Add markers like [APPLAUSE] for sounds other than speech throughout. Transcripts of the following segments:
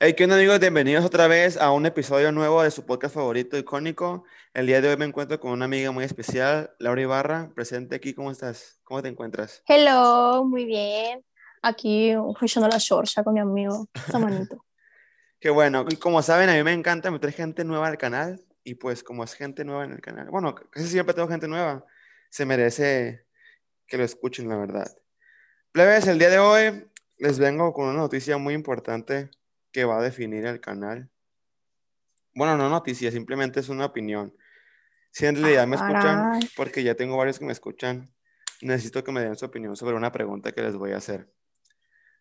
Hey, ¿qué onda amigos? Bienvenidos otra vez a un episodio nuevo de su podcast favorito icónico. El día de hoy me encuentro con una amiga muy especial, Laura Ibarra, presente aquí. ¿Cómo estás? ¿Cómo te encuentras? Hello, muy bien. Aquí echando la shorta con mi amigo Samanito. [LAUGHS] Qué bueno. Y como saben, a mí me encanta meter gente nueva al canal. Y pues como es gente nueva en el canal, bueno, casi siempre tengo gente nueva, se merece que lo escuchen, la verdad. Plebes, el día de hoy les vengo con una noticia muy importante que va a definir el canal. Bueno, no noticia, simplemente es una opinión. Si en realidad me escuchan, porque ya tengo varios que me escuchan, necesito que me den su opinión sobre una pregunta que les voy a hacer.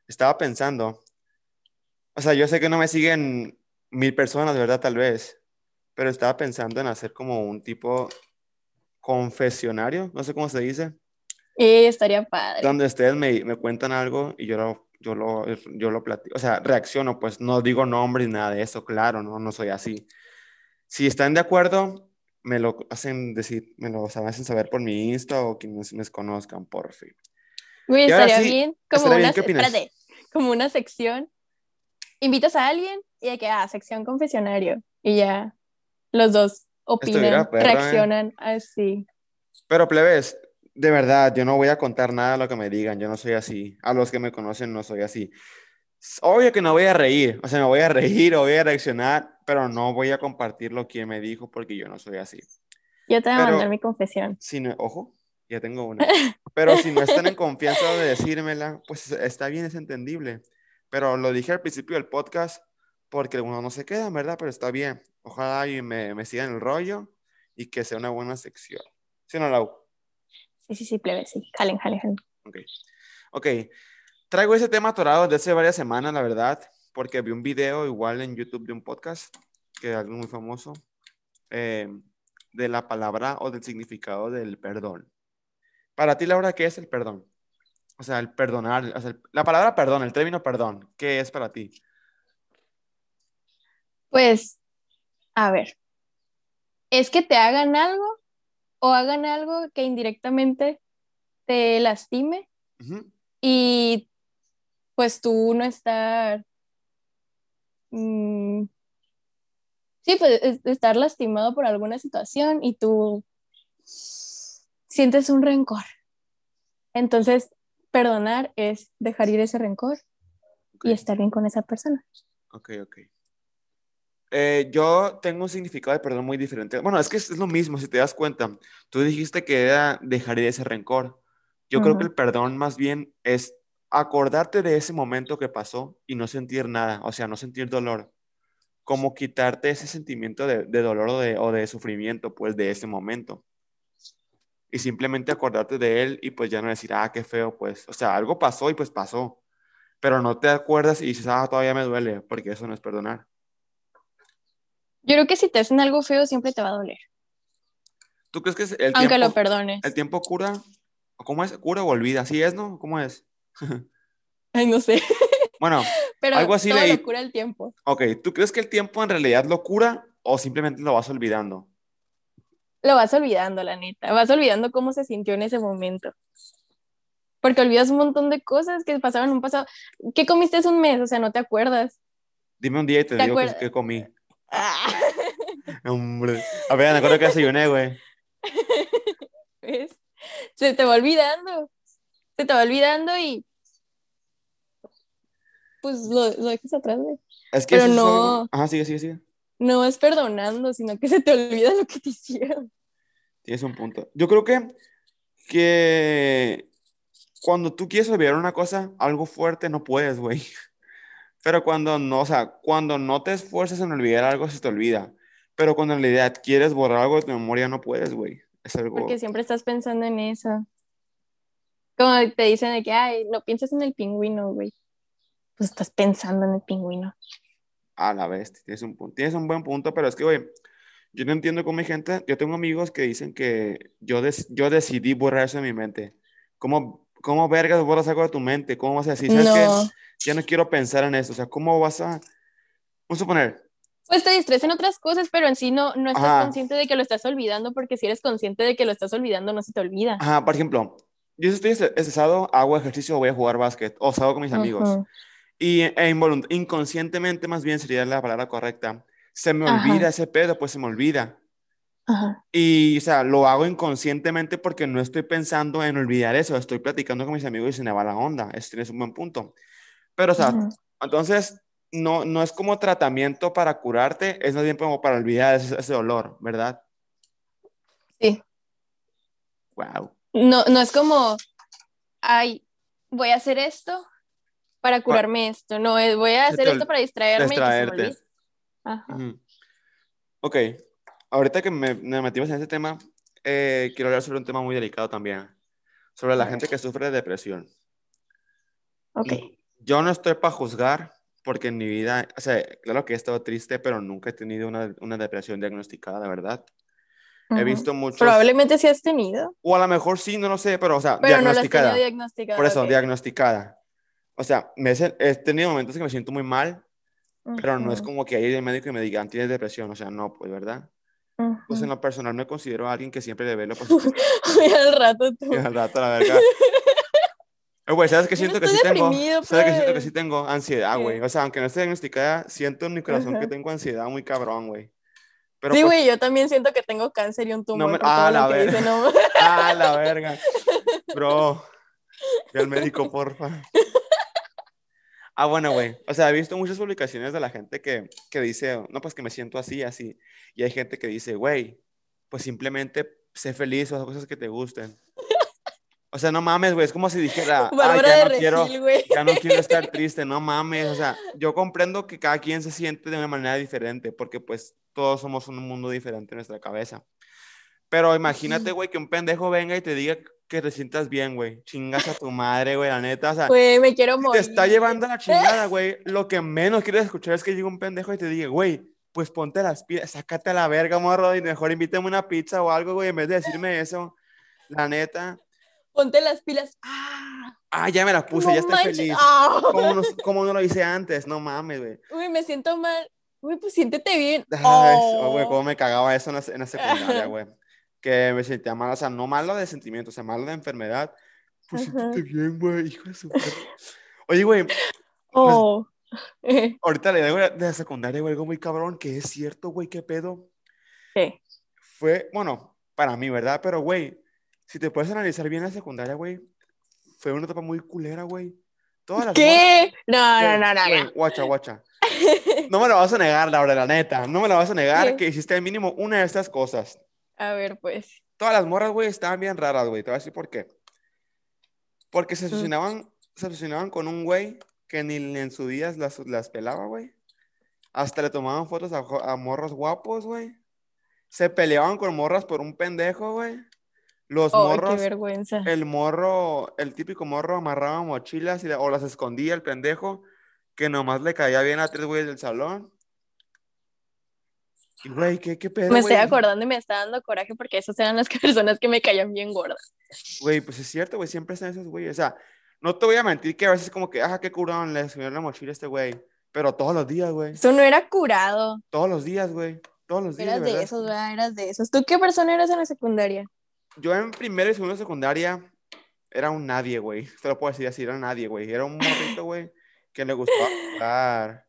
Estaba pensando, o sea, yo sé que no me siguen mil personas, ¿verdad? Tal vez, pero estaba pensando en hacer como un tipo confesionario, no sé cómo se dice. Y estaría padre. Donde ustedes me, me cuentan algo y yo lo, yo lo, yo lo platico, o sea, reacciono, pues no digo nombre ni nada de eso, claro, no, no soy así. Si están de acuerdo, me lo hacen decir, me lo hacen saber por mi Insta o quienes me conozcan, por fin. Uy, estaría bien, como una, espérate, como una sección. Invitas a alguien y de que, ah, sección confesionario. Y ya los dos opinan, ¿eh? reaccionan así. Pero plebes, de verdad, yo no voy a contar nada de lo que me digan, yo no soy así. A los que me conocen no soy así. Obvio que no voy a reír, o sea, me voy a [LAUGHS] reír o voy a reaccionar, pero no voy a compartir lo que me dijo porque yo no soy así. Yo te voy a mandar mi confesión. Si no, ojo, ya tengo una. [LAUGHS] Pero si no están en confianza de decírmela, pues está bien, es entendible. Pero lo dije al principio del podcast porque uno no se queda, ¿verdad? Pero está bien. Ojalá y me, me sigan el rollo y que sea una buena sección. ¿Sí no, Lau? Sí, sí, sí, plebe, sí. Jalen, jalen, jalen. Ok. Ok. Traigo ese tema atorado desde hace varias semanas, la verdad, porque vi un video igual en YouTube de un podcast, que es algo muy famoso, eh, de la palabra o del significado del perdón. Para ti, Laura, ¿qué es el perdón? O sea, el perdonar, o sea, la palabra perdón, el término perdón, ¿qué es para ti? Pues, a ver, es que te hagan algo o hagan algo que indirectamente te lastime y pues tú no estar... Mm, sí, pues estar lastimado por alguna situación y tú sientes un rencor. Entonces, perdonar es dejar ir ese rencor y estar bien con esa persona. Ok, ok. Eh, yo tengo un significado de perdón muy diferente. Bueno, es que es lo mismo, si te das cuenta. Tú dijiste que era dejar ir ese rencor. Yo creo que el perdón más bien es acordarte de ese momento que pasó y no sentir nada, o sea, no sentir dolor. Como quitarte ese sentimiento de, dolor o de, o de sufrimiento, pues, de ese momento. Y simplemente acordarte de él y pues ya no decir, ah, qué feo, pues. O sea, algo pasó y pues pasó. Pero no te acuerdas y dices, ah, todavía me duele, porque eso no es perdonar. Yo creo que si te hacen algo feo siempre te va a doler. ¿Tú crees que el tiempo, Aunque lo perdones. ¿El tiempo cura? ¿Cómo es? ¿Cura o olvida? ¿Así es, no? ¿Cómo es? [LAUGHS] Ay, no sé. Bueno, [LAUGHS] Pero algo así todo lo cura el tiempo. Ok, ¿tú crees que el tiempo en realidad lo cura o simplemente lo vas olvidando? Lo vas olvidando, la neta. Vas olvidando cómo se sintió en ese momento. Porque olvidas un montón de cosas que pasaron en un pasado. ¿Qué comiste hace un mes? O sea, no te acuerdas. Dime un día y te, digo qué comí. [LAUGHS] Hombre. A ver, me acuerdo que desayuné, güey. [LAUGHS] ¿Ves? Se te va olvidando. Se te va olvidando y. Pues lo, lo dejas atrás, güey. Es que Pero no. Ajá, sigue, sigue, sigue. No es perdonando, sino que se te olvida lo que te hicieron. Tienes un punto. Yo creo que. Que. Cuando tú quieres olvidar una cosa, algo fuerte, no puedes, güey. Pero cuando no, o sea, cuando no te esfuerzas en olvidar algo, se te olvida. Pero cuando en realidad quieres borrar algo de tu memoria, no puedes, güey. Es algo... Porque siempre estás pensando en eso. Como te dicen de que, ay, no piensas en el pingüino, güey. Pues estás pensando en el pingüino. A la vez, tienes un, tienes un buen punto, pero es que, güey, yo no entiendo cómo mi gente, yo tengo amigos que dicen que yo, yo decidí borrar eso de mi mente. ¿Cómo, ¿Cómo vergas borras algo de tu mente? ¿Cómo vas a decir? ¿Sabes no ya no quiero pensar en eso. O sea, ¿cómo vas a... Vamos a poner... Pues te distraes en otras cosas, pero en sí no, no estás consciente de que lo estás olvidando, porque si eres consciente de que lo estás olvidando, no se te olvida. Ajá, por ejemplo, yo estoy estresado, hago ejercicio voy a jugar básquet, o salgo con mis amigos. Y e inconscientemente, más bien sería la palabra correcta. Se me Ajá. olvida ese pedo, pues se me olvida. Ajá. Y, o sea, lo hago inconscientemente porque no estoy pensando en olvidar eso. Estoy platicando con mis amigos y se me va la onda. Este es un buen punto. Pero, o sea, entonces, no, no es como tratamiento para curarte, es más bien como para olvidar ese, ese dolor, ¿verdad? Sí. Wow. No, no es como, ay, voy a hacer esto para curarme esto. No, voy a hacer esto para distraerme y que se me. Ajá. Ok, ahorita que me, me metimos en ese tema, eh, quiero hablar sobre un tema muy delicado también, sobre la gente que sufre de depresión. Ok. Yo no estoy para juzgar, porque en mi vida, o sea, claro que he estado triste, pero nunca he tenido una, una depresión diagnosticada, de verdad. He visto muchos, Probablemente sí has tenido, o a lo mejor sí, no lo sé, pero, o sea, pero no has tenido diagnosticada. Por eso, ok. diagnosticada. O sea, me he, he tenido momentos que me siento muy mal, pero no es como que ahí el médico y me diga, tienes depresión, o sea, no, pues, ¿verdad? Pues en lo personal me considero alguien que siempre le ve lo [LAUGHS] positivo. Al rato tú. Y [LAUGHS] al rato, la verga. [LAUGHS] Güey, ¿sabes no siento que sí tengo? deprimido, ¿Sabes qué siento que pues. sí tengo? Ansiedad, güey. O sea, aunque no esté diagnosticada, siento en mi corazón que tengo ansiedad muy cabrón, güey. Pero Sí, pues, güey, yo también siento que tengo cáncer y un no tumor me... Ah, todo la lo que verga. dice, no. Ah, la verga. Bro, ve al médico, porfa. Ah, bueno, güey. O sea, he visto muchas publicaciones de la gente que, que dice, no, pues que me siento así, así. Y hay gente que dice, güey, pues simplemente sé feliz o haz cosas que te gusten. O sea, no mames, güey. Es como si dijera, ah, ya no Regil, quiero, ya no quiero estar triste, no mames. O sea, yo comprendo que cada quien se siente de una manera diferente, porque pues todos somos un mundo diferente en nuestra cabeza. Pero imagínate, güey, que un pendejo venga y te diga que te sientas bien, güey. Chingas a tu madre, güey, la neta. O sea, Güey, me quiero si te morir. está llevando la chingada, [LAUGHS] güey, lo que menos quieres escuchar es que llegue un pendejo y te diga, güey, pues ponte las pilas, sácate a la verga, morro, y mejor invítame una pizza o algo, güey, en vez de decirme eso. La neta. Ponte las pilas. Ah, Ah, ya me la puse, no ya estoy manches. feliz. Ah. ¿Cómo no, [LAUGHS] cómo no lo hice antes? No mames, güey. Uy, me siento mal. Uy, pues siéntete bien. Ay, Oh. güey, cómo me cagaba eso en la, en la secundaria, [LAUGHS] güey. Que me sentía mal, o sea, no malo de sentimiento, o sea, malo de enfermedad. Pues siéntete bien, güey, hijo de su. Oye, güey, pues, Oh. [LAUGHS] ahorita le digo de la secundaria, güey, algo muy cabrón, que es cierto, güey, qué pedo. ¿Qué? Fue, bueno, para mí, ¿verdad? Pero, güey, si te puedes analizar bien la secundaria, güey, fue una etapa muy culera, güey. Todas las ¿Qué? No, no, no, no, no. guacha, guacha. [LAUGHS] No me lo vas a negar, Laura, la neta. No me lo vas a negar ¿Qué? que hiciste mínimo una de estas cosas. A ver, pues. Todas las morras, güey, estaban bien raras, güey. Te voy a decir por qué. Porque se Mm. asesinaban, se asesinaban con un güey que ni en su día las, las pelaba, güey. Hasta le tomaban fotos a, a morros guapos, güey. Se peleaban con morras por un pendejo, güey. Los qué morros, vergüenza. el morro, el típico morro amarraba mochilas y, o las escondía el pendejo, que nomás le caía bien a tres güeyes del salón. Y, güey, ¿qué, qué pedo, Me estoy güey? acordando y me está dando coraje porque esas eran las [LAUGHS] personas que me caían bien gordas. Güey, pues es cierto, güey, siempre están esos güeyes. O sea, no te voy a mentir que a veces como que, ajá, qué curón, le escribieron la mochila a este güey. Pero todos los días, güey. Eso no era curado. Todos los días, güey. Todos los días, Eras de esos, ¿verdad? Eras de esos. ¿Tú qué persona eras en la secundaria? Yo en primero y segundo de secundaria era un nadie, güey. [LAUGHS] Te lo puedo decir así, era un nadie, güey. Era un morrito, güey, que le gustaba jugar.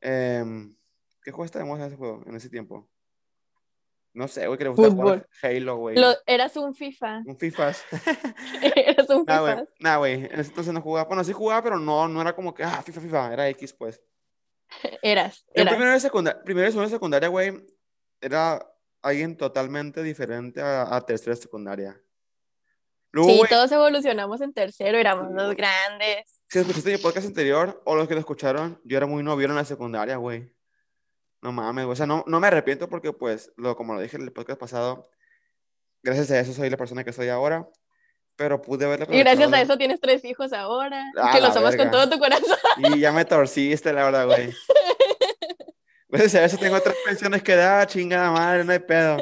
Em, ¿Qué juego está de moda ese juego en ese tiempo? No sé, güey, que le gustaba jugar Halo, güey. Lo- eras un FIFA. [LAUGHS] Un FIFAs. [LAUGHS] eras un Nah, güey. FIFA. Nah, güey. En ese entonces no jugaba. Bueno, sí jugaba, pero no, no era como que, ah, FIFA, FIFA. Era X, pues. [LAUGHS] Eras. En eras. primero de secundaria, primero y segundo de secundaria, güey, era alguien totalmente diferente a, a tercero de secundaria. Luego, Sí, todos evolucionamos en tercero, éramos los grandes. si escuchaste mi podcast anterior o los que lo escucharon, yo era muy novio en la secundaria, güey. No mames. O sea, no, no me arrepiento porque, pues, lo, como lo dije en el podcast pasado, gracias a eso soy la persona que soy ahora. Pero pude haberle Y gracias a eso tienes tres hijos ahora. Ah, que los amas con todo tu corazón. [LAUGHS] Y ya me torciste, la verdad, güey. [LAUGHS] Gracias a eso tengo otras pensiones que dar, chingada madre, no hay pedo.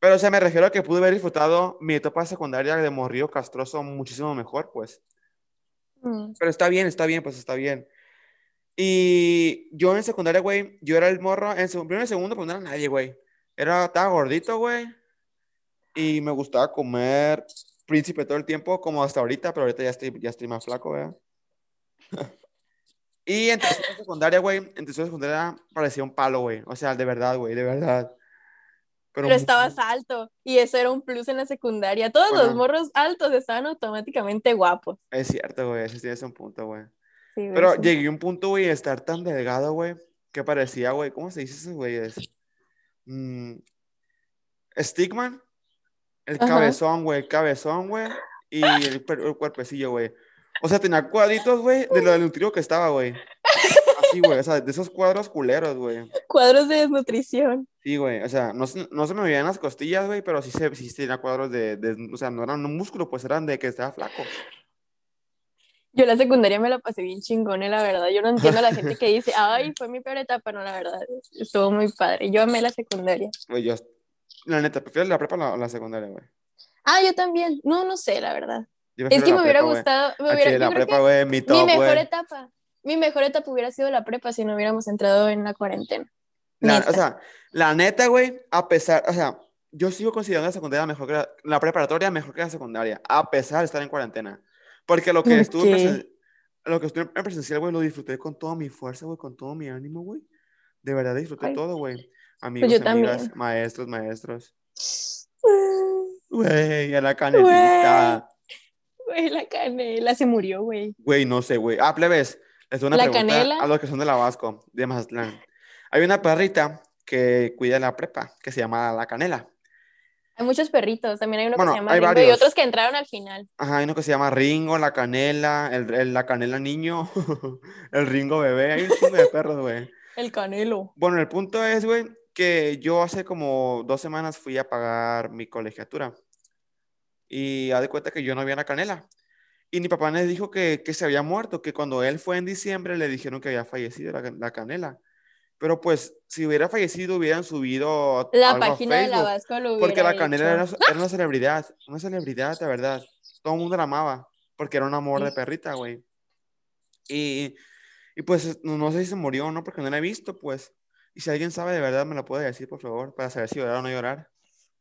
Pero, o sea, me refiero a que pude haber disfrutado mi etapa secundaria de morrillo castroso muchísimo mejor, pues. Mm. Pero está bien, está bien, pues está bien. Y yo en secundaria, güey, yo era el morro, en segundo, primero y segundo, pues no era nadie, güey. Era, estaba gordito, güey. Y me gustaba comer príncipe todo el tiempo, como hasta ahorita, pero ahorita ya estoy, ya estoy más flaco, ¿verdad? [LAUGHS] Y en tercera secundaria, güey, en tercera secundaria parecía un palo, güey. O sea, de verdad, güey, de verdad. Pero, estabas alto y eso era un plus en la secundaria. Todos los morros altos estaban automáticamente guapos. Es cierto, güey, ese sí es un punto, güey. Pero llegué a un punto, güey, de estar tan delgado, güey, que parecía, güey, ¿cómo se dice eso, güey? Mm, Stickman, el cabezón, güey, el cabezón, güey, y el, cuerpecillo, güey. O sea, tenía cuadritos, güey, de lo del nutrio que estaba, güey. Así, güey, o sea, de esos cuadros culeros, güey. Cuadros de desnutrición. Sí, güey, o sea, no, no se me veían las costillas, güey, pero sí, se, sí tenía cuadros de, de, o sea, no eran un músculo, pues eran de que estaba flaco. Yo la secundaria me la pasé bien chingona, la verdad. Yo no entiendo a la gente que dice, ay, fue mi peor etapa. No, la verdad, estuvo muy padre. Yo amé la secundaria. Güey, yo, la neta, prefiero la prepa o la, secundaria, güey. Ah, yo también. No, no sé, la verdad. Es que me hubiera gustado. Me hubiera, la prepa, güey, mi top, Mi mejor etapa. Mi mejor etapa hubiera sido la prepa si no hubiéramos entrado en la cuarentena. o sea, la neta, güey, a pesar, o sea, yo sigo considerando la secundaria mejor que la, la preparatoria mejor que la secundaria, a pesar de estar en cuarentena. Porque lo que estuve, lo que estuve en presencial, güey, lo disfruté con toda mi fuerza, güey, con todo mi ánimo, güey. De verdad disfruté todo, güey. Pues Amigos, amigas, maestros, maestros. Güey, a la canelita. Güey, la canela se murió, güey. Güey, no sé, güey. Ah, plebes. Es una ¿La pregunta canela? a los que son de la Vasco, de Mazatlán. Hay una perrita que cuida la prepa, que se llama La Canela. Hay muchos perritos, también hay uno que se llama Ringo y otros que entraron al final. Ajá, hay uno que se llama Ringo, la canela, el, la canela niño, [LAUGHS] el Ringo bebé, hay un chingo de perros, güey. [LAUGHS] El canelo. Bueno, el punto es, güey, que yo hace como dos semanas fui a pagar mi colegiatura y haz de cuenta que yo no había la canela. Y mi papá me dijo que, que, se había muerto, que cuando él fue en diciembre le dijeron que había fallecido la, la canela. Pero pues, si hubiera fallecido, hubieran subido. La página de la Vasco lo Porque la Canela era, una celebridad. Una celebridad, de verdad. Todo el mundo la amaba. Porque era un amor de perrita, güey. Y, y pues, no, sé si se murió o no, porque no la he visto, pues. Y si alguien sabe de verdad, me lo puede decir, por favor, para saber si llorar o no llorar.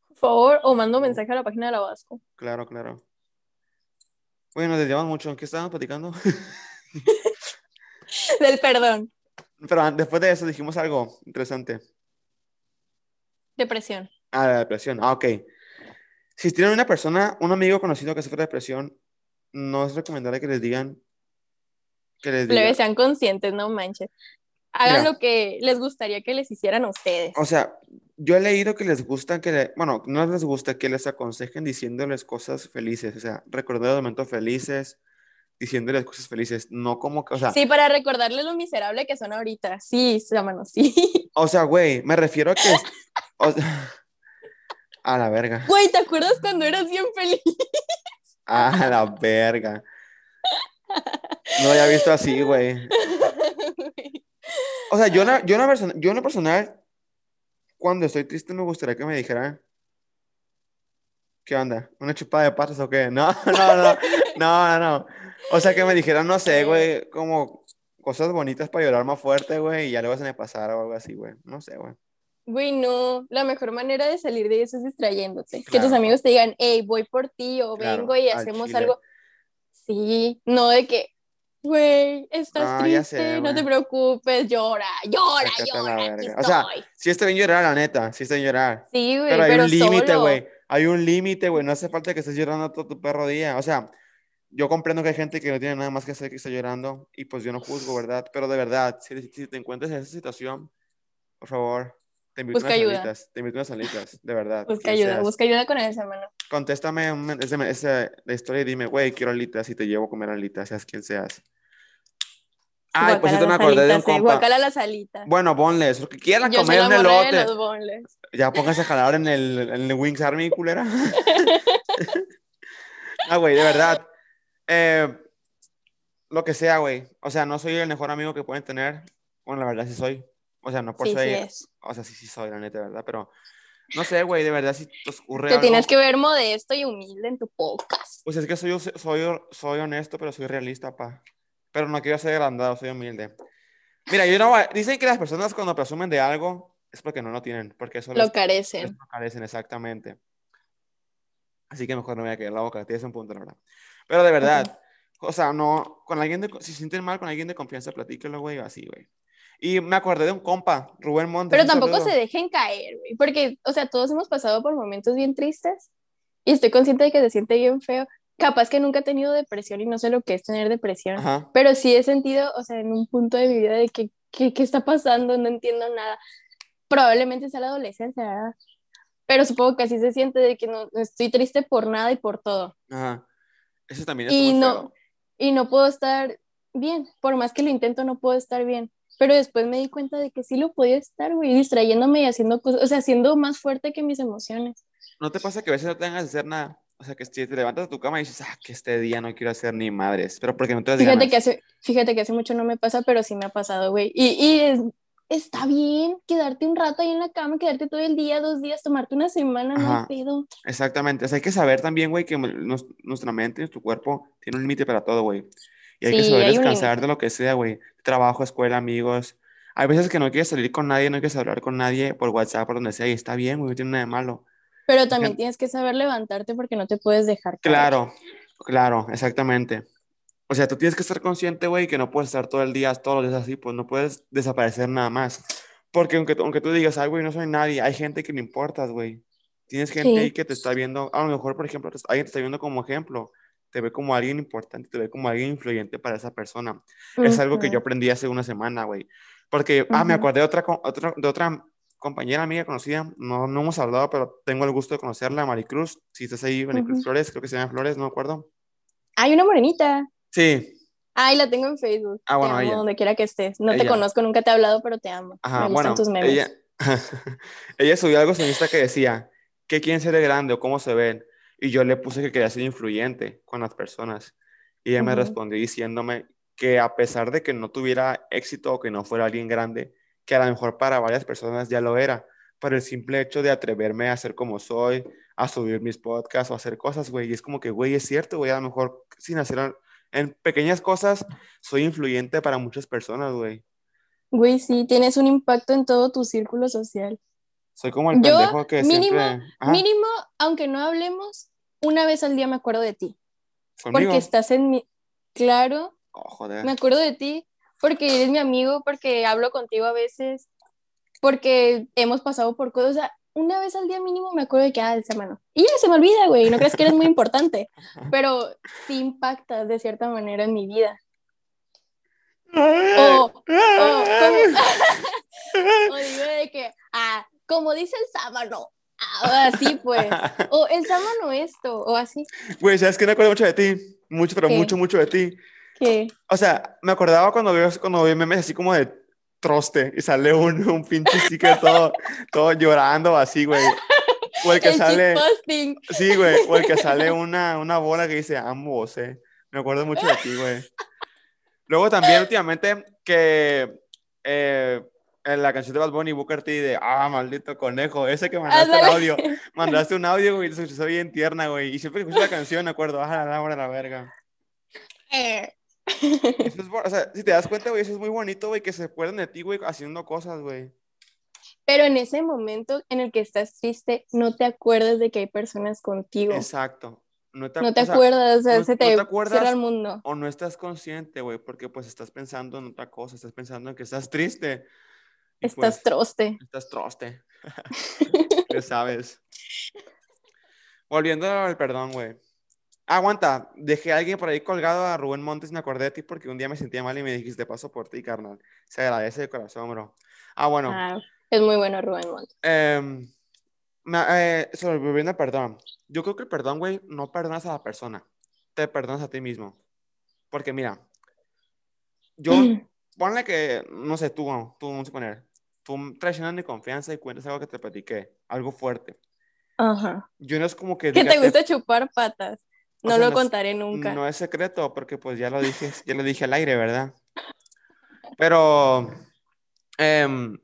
Por favor, o mando mensaje a la página de la Vasco. Claro, claro. Bueno, nos desviamos mucho. ¿En qué estábamos platicando? [LAUGHS] Del perdón. Pero después de eso dijimos algo interesante. Depresión. Ah, la depresión. Ah, ok. Si tienen una persona, un amigo conocido que sufre depresión, no es recomendable que les digan que les digan. sean conscientes, no manches. Hagan lo que les gustaría que les hicieran a ustedes. O sea, yo he leído que les gusta que, bueno, no les gusta que les aconsejen diciéndoles cosas felices, o sea, recordar momentos felices, diciéndoles cosas felices, no como que, o sea... Sí, para recordarles lo miserable que son ahorita. Sí, mano, sí. [LAUGHS] O sea, güey, me refiero a que... [LAUGHS] a la verga. Güey, ¿te acuerdas cuando eras bien feliz? [LAUGHS] A la verga. No había visto así, güey. O sea, yo, una, yo, una persona, yo personal, cuando estoy triste me gustaría que me dijeran, ¿qué onda? ¿Una chupada de patas o qué? No, no, no, no, no, no. O sea, que me dijeran, no sé, güey, como cosas bonitas para llorar más fuerte, güey, y ya luego se me pasara o algo así, güey. No sé, güey. Güey, no, la mejor manera de salir de eso es distrayéndote. Que tus amigos te digan, hey, voy por ti o vengo y hacemos algo. Sí, no de que, güey, estás triste, no te preocupes, llora, llora, llora. O sea, sí está bien llorar, la neta, sí está bien llorar. Sí, güey, pero hay un límite, güey. Hay un límite, güey, no hace falta que estés llorando todo tu perro día. O sea, yo comprendo que hay gente que no tiene nada más que hacer que está llorando y pues yo no juzgo, ¿verdad? Pero de verdad, si, si te encuentras en esa situación, por favor, te invito busca a unas salitas, te invito a unas salitas, de verdad. Busca ayuda, busca ayuda con esa hermano. Contéstame esa, esa, la historia y dime, güey, quiero alitas y te llevo a comer alitas, seas quien seas. Ay, pues yo me acordé de un compa. Guacala las alitas. Bueno, bonles, lo que quieran comer un elote. Ya póngase a jalar en el, en el Wings Army, culera. [LAUGHS] [LAUGHS] ah, güey, de verdad. Eh, lo que sea, güey. O sea, no soy el mejor amigo que pueden tener. Bueno, la verdad sí soy. O sea, no por ser. o sea, sí, sí soy, la neta, ¿verdad? Pero no sé, güey, de verdad si te ocurre. Te tienes que ver modesto y humilde en tu podcast. Pues es que soy, soy, soy honesto, pero soy realista, pa. Pero no quiero ser agrandado, soy humilde. Mira, yo no Dicen que las personas cuando presumen de algo es porque no lo tienen, porque eso lo carecen. Lo carecen, exactamente. Así que mejor no me voy a quedar la boca, tienes un punto, la verdad. Pero de verdad, O sea, no, con alguien de, si se sienten mal con alguien de confianza, platíquelo, güey, así, güey. Y me acordé de un compa, Rubén Montes. Pero tampoco saludo. se dejen caer, güey, porque, o sea, todos hemos pasado por momentos bien tristes y estoy consciente de que se siente bien feo. Capaz que nunca he tenido depresión y no sé lo que es tener depresión, Ajá. pero sí he sentido, o sea, en un punto de mi vida de que, ¿qué, qué está pasando? No entiendo nada. Probablemente sea la adolescencia, ¿verdad? Pero supongo que así se siente de que no, no estoy triste por nada y por todo. Ajá. Eso también es Y no, feo. y no puedo estar bien, por más que lo intento, no puedo estar bien. Pero después me di cuenta de que sí lo podía estar, güey, distrayéndome y haciendo cosas, o sea, siendo más fuerte que mis emociones. ¿No te pasa que a veces no tengas que hacer nada? O sea, que si te levantas de tu cama y dices, ah, que este día no quiero hacer ni madres, pero porque no te das Fíjate ganas. que hace, fíjate que hace mucho no me pasa, pero sí me ha pasado, güey. Y, y es- está bien quedarte un rato ahí en la cama, quedarte todo el día, dos días, tomarte una semana, no Ajá. hay pedo. Exactamente. O sea, hay que saber también, güey, que nos- nuestra mente, nuestro cuerpo tiene un límite para todo, güey. Y hay que Sí, saber hay descansar de lo que sea, güey. Trabajo, escuela, amigos. Hay veces que no quieres salir con nadie, no quieres hablar con nadie por WhatsApp, por donde sea, y está bien, güey, no tiene nada de malo. Pero también Porque- tienes que saber levantarte porque no te puedes dejar caer. Claro, claro, exactamente. O sea, tú tienes que estar consciente, güey, que no puedes estar todo el día, todos los días así, pues no puedes desaparecer nada más. Porque aunque, aunque tú digas, ay, güey, no soy nadie, hay gente que le importas, güey. Tienes gente Sí. ahí que te está viendo, a lo mejor, por ejemplo, alguien te está viendo como ejemplo, te ve como alguien importante, te ve como alguien influyente para esa persona. Es algo que yo aprendí hace una semana, güey. Porque, ah, me acordé de otra, otra, de otra compañera amiga conocida, no, no hemos hablado, pero tengo el gusto de conocerla, Maricruz. Si estás ahí, Maricruz Ujú. Flores, creo que se llama Flores, no me acuerdo. Hay una morenita. Sí, Ay, la tengo en Facebook. Ah, bueno, te amo ella. donde quiera que estés. No te Ella. conozco, nunca te he hablado, pero te amo. ajá, Me gustan bueno, tus memes. ella, [LAUGHS] ella subió algo Insta que decía, ¿qué quieren ser de grande o cómo se ven? Y yo le puse que quería ser influyente con las personas. Y ella me Ujú. respondió diciéndome que a pesar de que no tuviera éxito o que no fuera alguien grande, que a lo mejor para varias personas ya lo era, por el simple hecho de atreverme a ser como soy, a subir mis podcasts o hacer cosas, güey. Y es como que, güey, es cierto, güey, a lo mejor sin hacer, en pequeñas cosas, soy influyente para muchas personas, güey. Güey, sí, tienes un impacto en todo tu círculo social. Soy como el Yo, pendejo que mínimo, siempre... Ajá, Mínimo, aunque no hablemos, una vez al día me acuerdo de ti. conmigo. Porque estás en mi... Claro, Oh, joder. me acuerdo de ti porque eres mi amigo, porque hablo contigo a veces, porque hemos pasado por cosas. O sea, una vez al día mínimo me acuerdo de que, ah, ese hermano. Y ya se me olvida, güey, no crees que eres muy importante, [LAUGHS] pero sí impactas de cierta manera en mi vida. O, o, como, [LAUGHS] o digo de que, ah, como dice el sábano, ah, así pues, [LAUGHS] o el sábano esto, o así, Güey, ¿sabes qué? Me acuerdo mucho de ti. Mucho, pero ¿Qué? mucho, mucho de ti. que, O sea, me acordaba cuando veo, cuando veo memes así como de troste y sale un, un pinche sticker todo, todo llorando así, güey. O el que el sale... Sí, güey. O el que sale una, una bola que dice ambos, eh. Me acuerdo mucho de ti, güey. Luego también últimamente que eh, en la canción de Bad Bunny Booker T de Ah, maldito conejo, ese que mandaste el audio, [LAUGHS] mandaste un audio, güey, se escuchó bien tierna, güey. Y siempre que escucho la canción me acuerdo, ah, la hora de la verga. Eh. Eso es, o sea, si te das cuenta, güey, eso es muy bonito, güey, que se acuerden de ti, güey, haciendo cosas, güey. Pero en ese momento en el que estás triste, no te acuerdas de que hay personas contigo. Exacto. No te, No te o sea, acuerdas, o sea, no- se no te te acuerdas cierra el mundo. o no estás consciente, güey, porque pues estás pensando en otra cosa, estás pensando en que estás triste. y, Estás pues, troste. Estás troste. [LAUGHS] ya sabes. Volviendo al perdón, güey. Aguanta, dejé a alguien por ahí colgado a Rubén Montes, me acordé de ti porque un día me sentía mal y me dijiste, paso por ti, carnal. Se agradece de corazón, bro. Ah, bueno. Ah, es muy bueno Rubén Montt. em, me- eh, sobre volviendo al perdón. Yo creo que el perdón, güey, no perdonas a la persona, te perdonas a ti mismo. Porque mira, yo, [CLEARS THROAT] ponle que, no sé, tú, tú, vamos a poner, tú traicionas mi confianza y cuentas algo que te platiqué, algo fuerte. Ajá. Yo no es como que Que te gusta chupar patas. No sea, lo no es- contaré nunca. No es secreto, porque pues ya lo dije, ya lo dije al aire, ¿verdad? Pero em,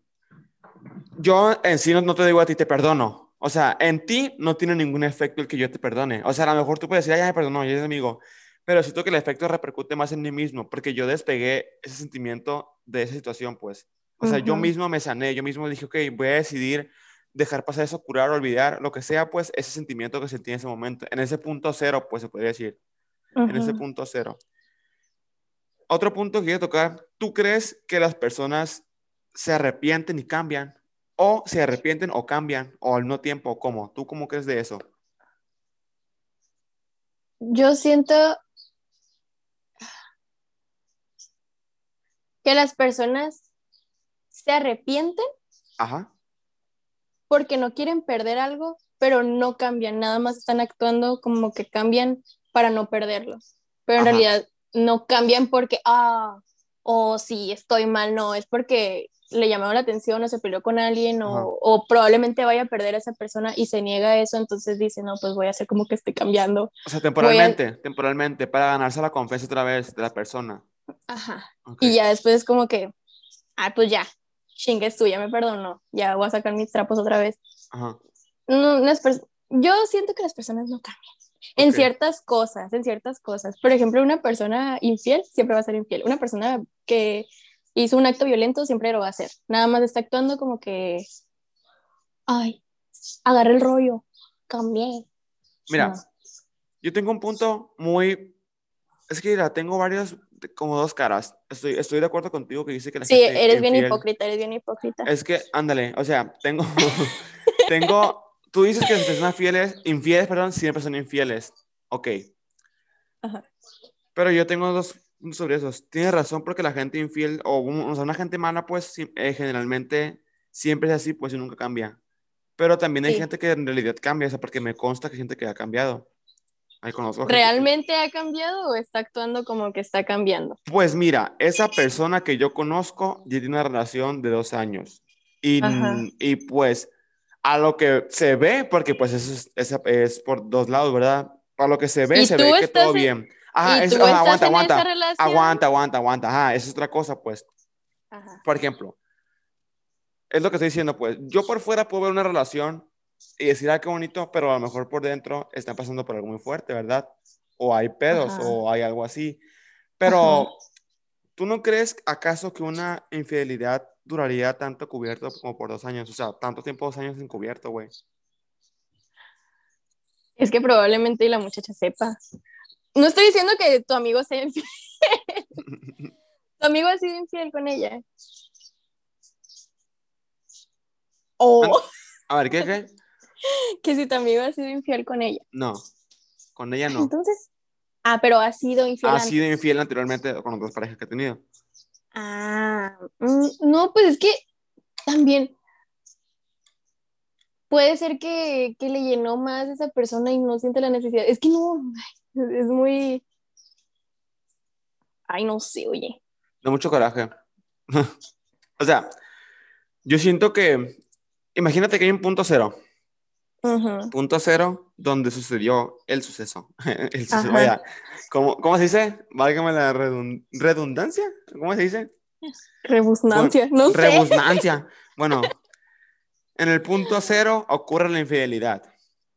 yo en sí no, no te digo a ti te perdono. O sea, en ti no tiene ningún efecto el que yo te perdone. O sea, a lo mejor tú puedes decir, ay, ya me perdonó, ya es amigo. Pero siento que el efecto repercute más en mí mismo, porque yo despegué ese sentimiento de esa situación, pues. O sea, yo mismo me sané, yo mismo dije, ok, voy a decidir dejar pasar eso, curar, olvidar, lo que sea, pues, ese sentimiento que sentí en ese momento. En ese punto cero, pues, se podría decir en ese punto cero. otro punto que quiero tocar. ¿Tú crees que las personas se arrepienten y cambian? ¿O se arrepienten o cambian? ¿O al mismo tiempo? ¿Cómo? ¿Tú cómo crees de eso? Yo siento que las personas se arrepienten Ajá. Porque no quieren perder algo, pero no cambian, nada más están actuando como que cambian para no perderlo. Pero en Ajá. realidad no cambian porque, ah, o sí, estoy mal, no, es porque le llamaron la atención o se peleó con alguien o, o probablemente vaya a perder a esa persona y se niega a eso, entonces dice, no, pues voy a hacer como que estoy cambiando. O sea, temporalmente, temporalmente, para ganarse la confianza otra vez de la persona. Ajá. Ok. Y ya después es como que, ah, pues ya, chingues tú, ya me perdonó, ya voy a sacar mis trapos otra vez. Ajá. No, las yo siento que las personas no cambian. En Ok. ciertas cosas, en ciertas cosas. Por ejemplo, una persona infiel siempre va a ser infiel. Una persona que hizo un acto violento siempre lo va a hacer. Nada más está actuando como que, ay, agarré el rollo, cambié. Mira, No. yo tengo un punto muy... Es que mira, tengo varias, como dos caras. Estoy, estoy de acuerdo contigo que dice que la Sí, gente eres bien infiel- hipócrita, eres bien hipócrita. Es que, ándale, o sea, tengo, [LAUGHS] [LAUGHS] tengo, tú dices que las personas fieles, infieles, perdón, siempre son infieles. Ok. Ajá. Pero yo tengo dos sobre esos. Tienes razón porque la gente infiel, o, o sea, una gente mala, pues, eh, generalmente siempre es así, pues, y nunca cambia. Pero también hay Sí. gente que en realidad cambia, o sea, porque me consta que hay gente que ha cambiado. Conozco gente que- ¿Realmente ha cambiado o está actuando como que está cambiando? Pues mira, esa persona que yo conozco ya tiene una relación de dos años. Y, y pues a lo que se ve, porque pues eso es, esa- es por dos lados, ¿verdad? Para lo que se ve, ¿Y se ve que todo en- bien. Ajá, ¿Y eso- tú ajá, aguanta, aguanta. relación? Aguanta, aguanta, aguanta. Ajá, esa es otra cosa, pues. Ajá. Por ejemplo, es lo que estoy diciendo, pues. Yo por fuera puedo ver una relación y decir, ah, qué bonito, pero a lo mejor por dentro están pasando por algo muy fuerte, ¿verdad? O hay pedos, Ajá. o hay algo así. Pero, Ajá. ¿tú no crees acaso que una infidelidad duraría tanto cubierto como por dos años? O sea, tanto tiempo, dos años encubierto, güey. Es que probablemente la muchacha sepa. No estoy diciendo que tu amigo sea infiel. [LAUGHS] tu amigo ha sido infiel con ella. O A ver, ¿qué, qué? [LAUGHS] que si tu amigo ha sido infiel con ella. No, con ella no. Entonces. Ah, pero ha sido infiel. Ha antes. sido infiel anteriormente con otras parejas que ha tenido. Ah, mm, no, pues es que también puede ser que, que le llenó más esa persona y no siente la necesidad. Es que no, es muy. Ay, no sé, oye. De mucho coraje. [LAUGHS] o sea, yo siento que, imagínate que hay un punto cero. Punto cero donde sucedió el suceso. [LAUGHS] el suceso. Vaya, ¿cómo, ¿cómo se dice? Válgame la redun- redundancia. ¿Cómo se dice? Rebusnancia, no sé. Rebusnancia. [LAUGHS] Bueno, en el punto cero ocurre la infidelidad.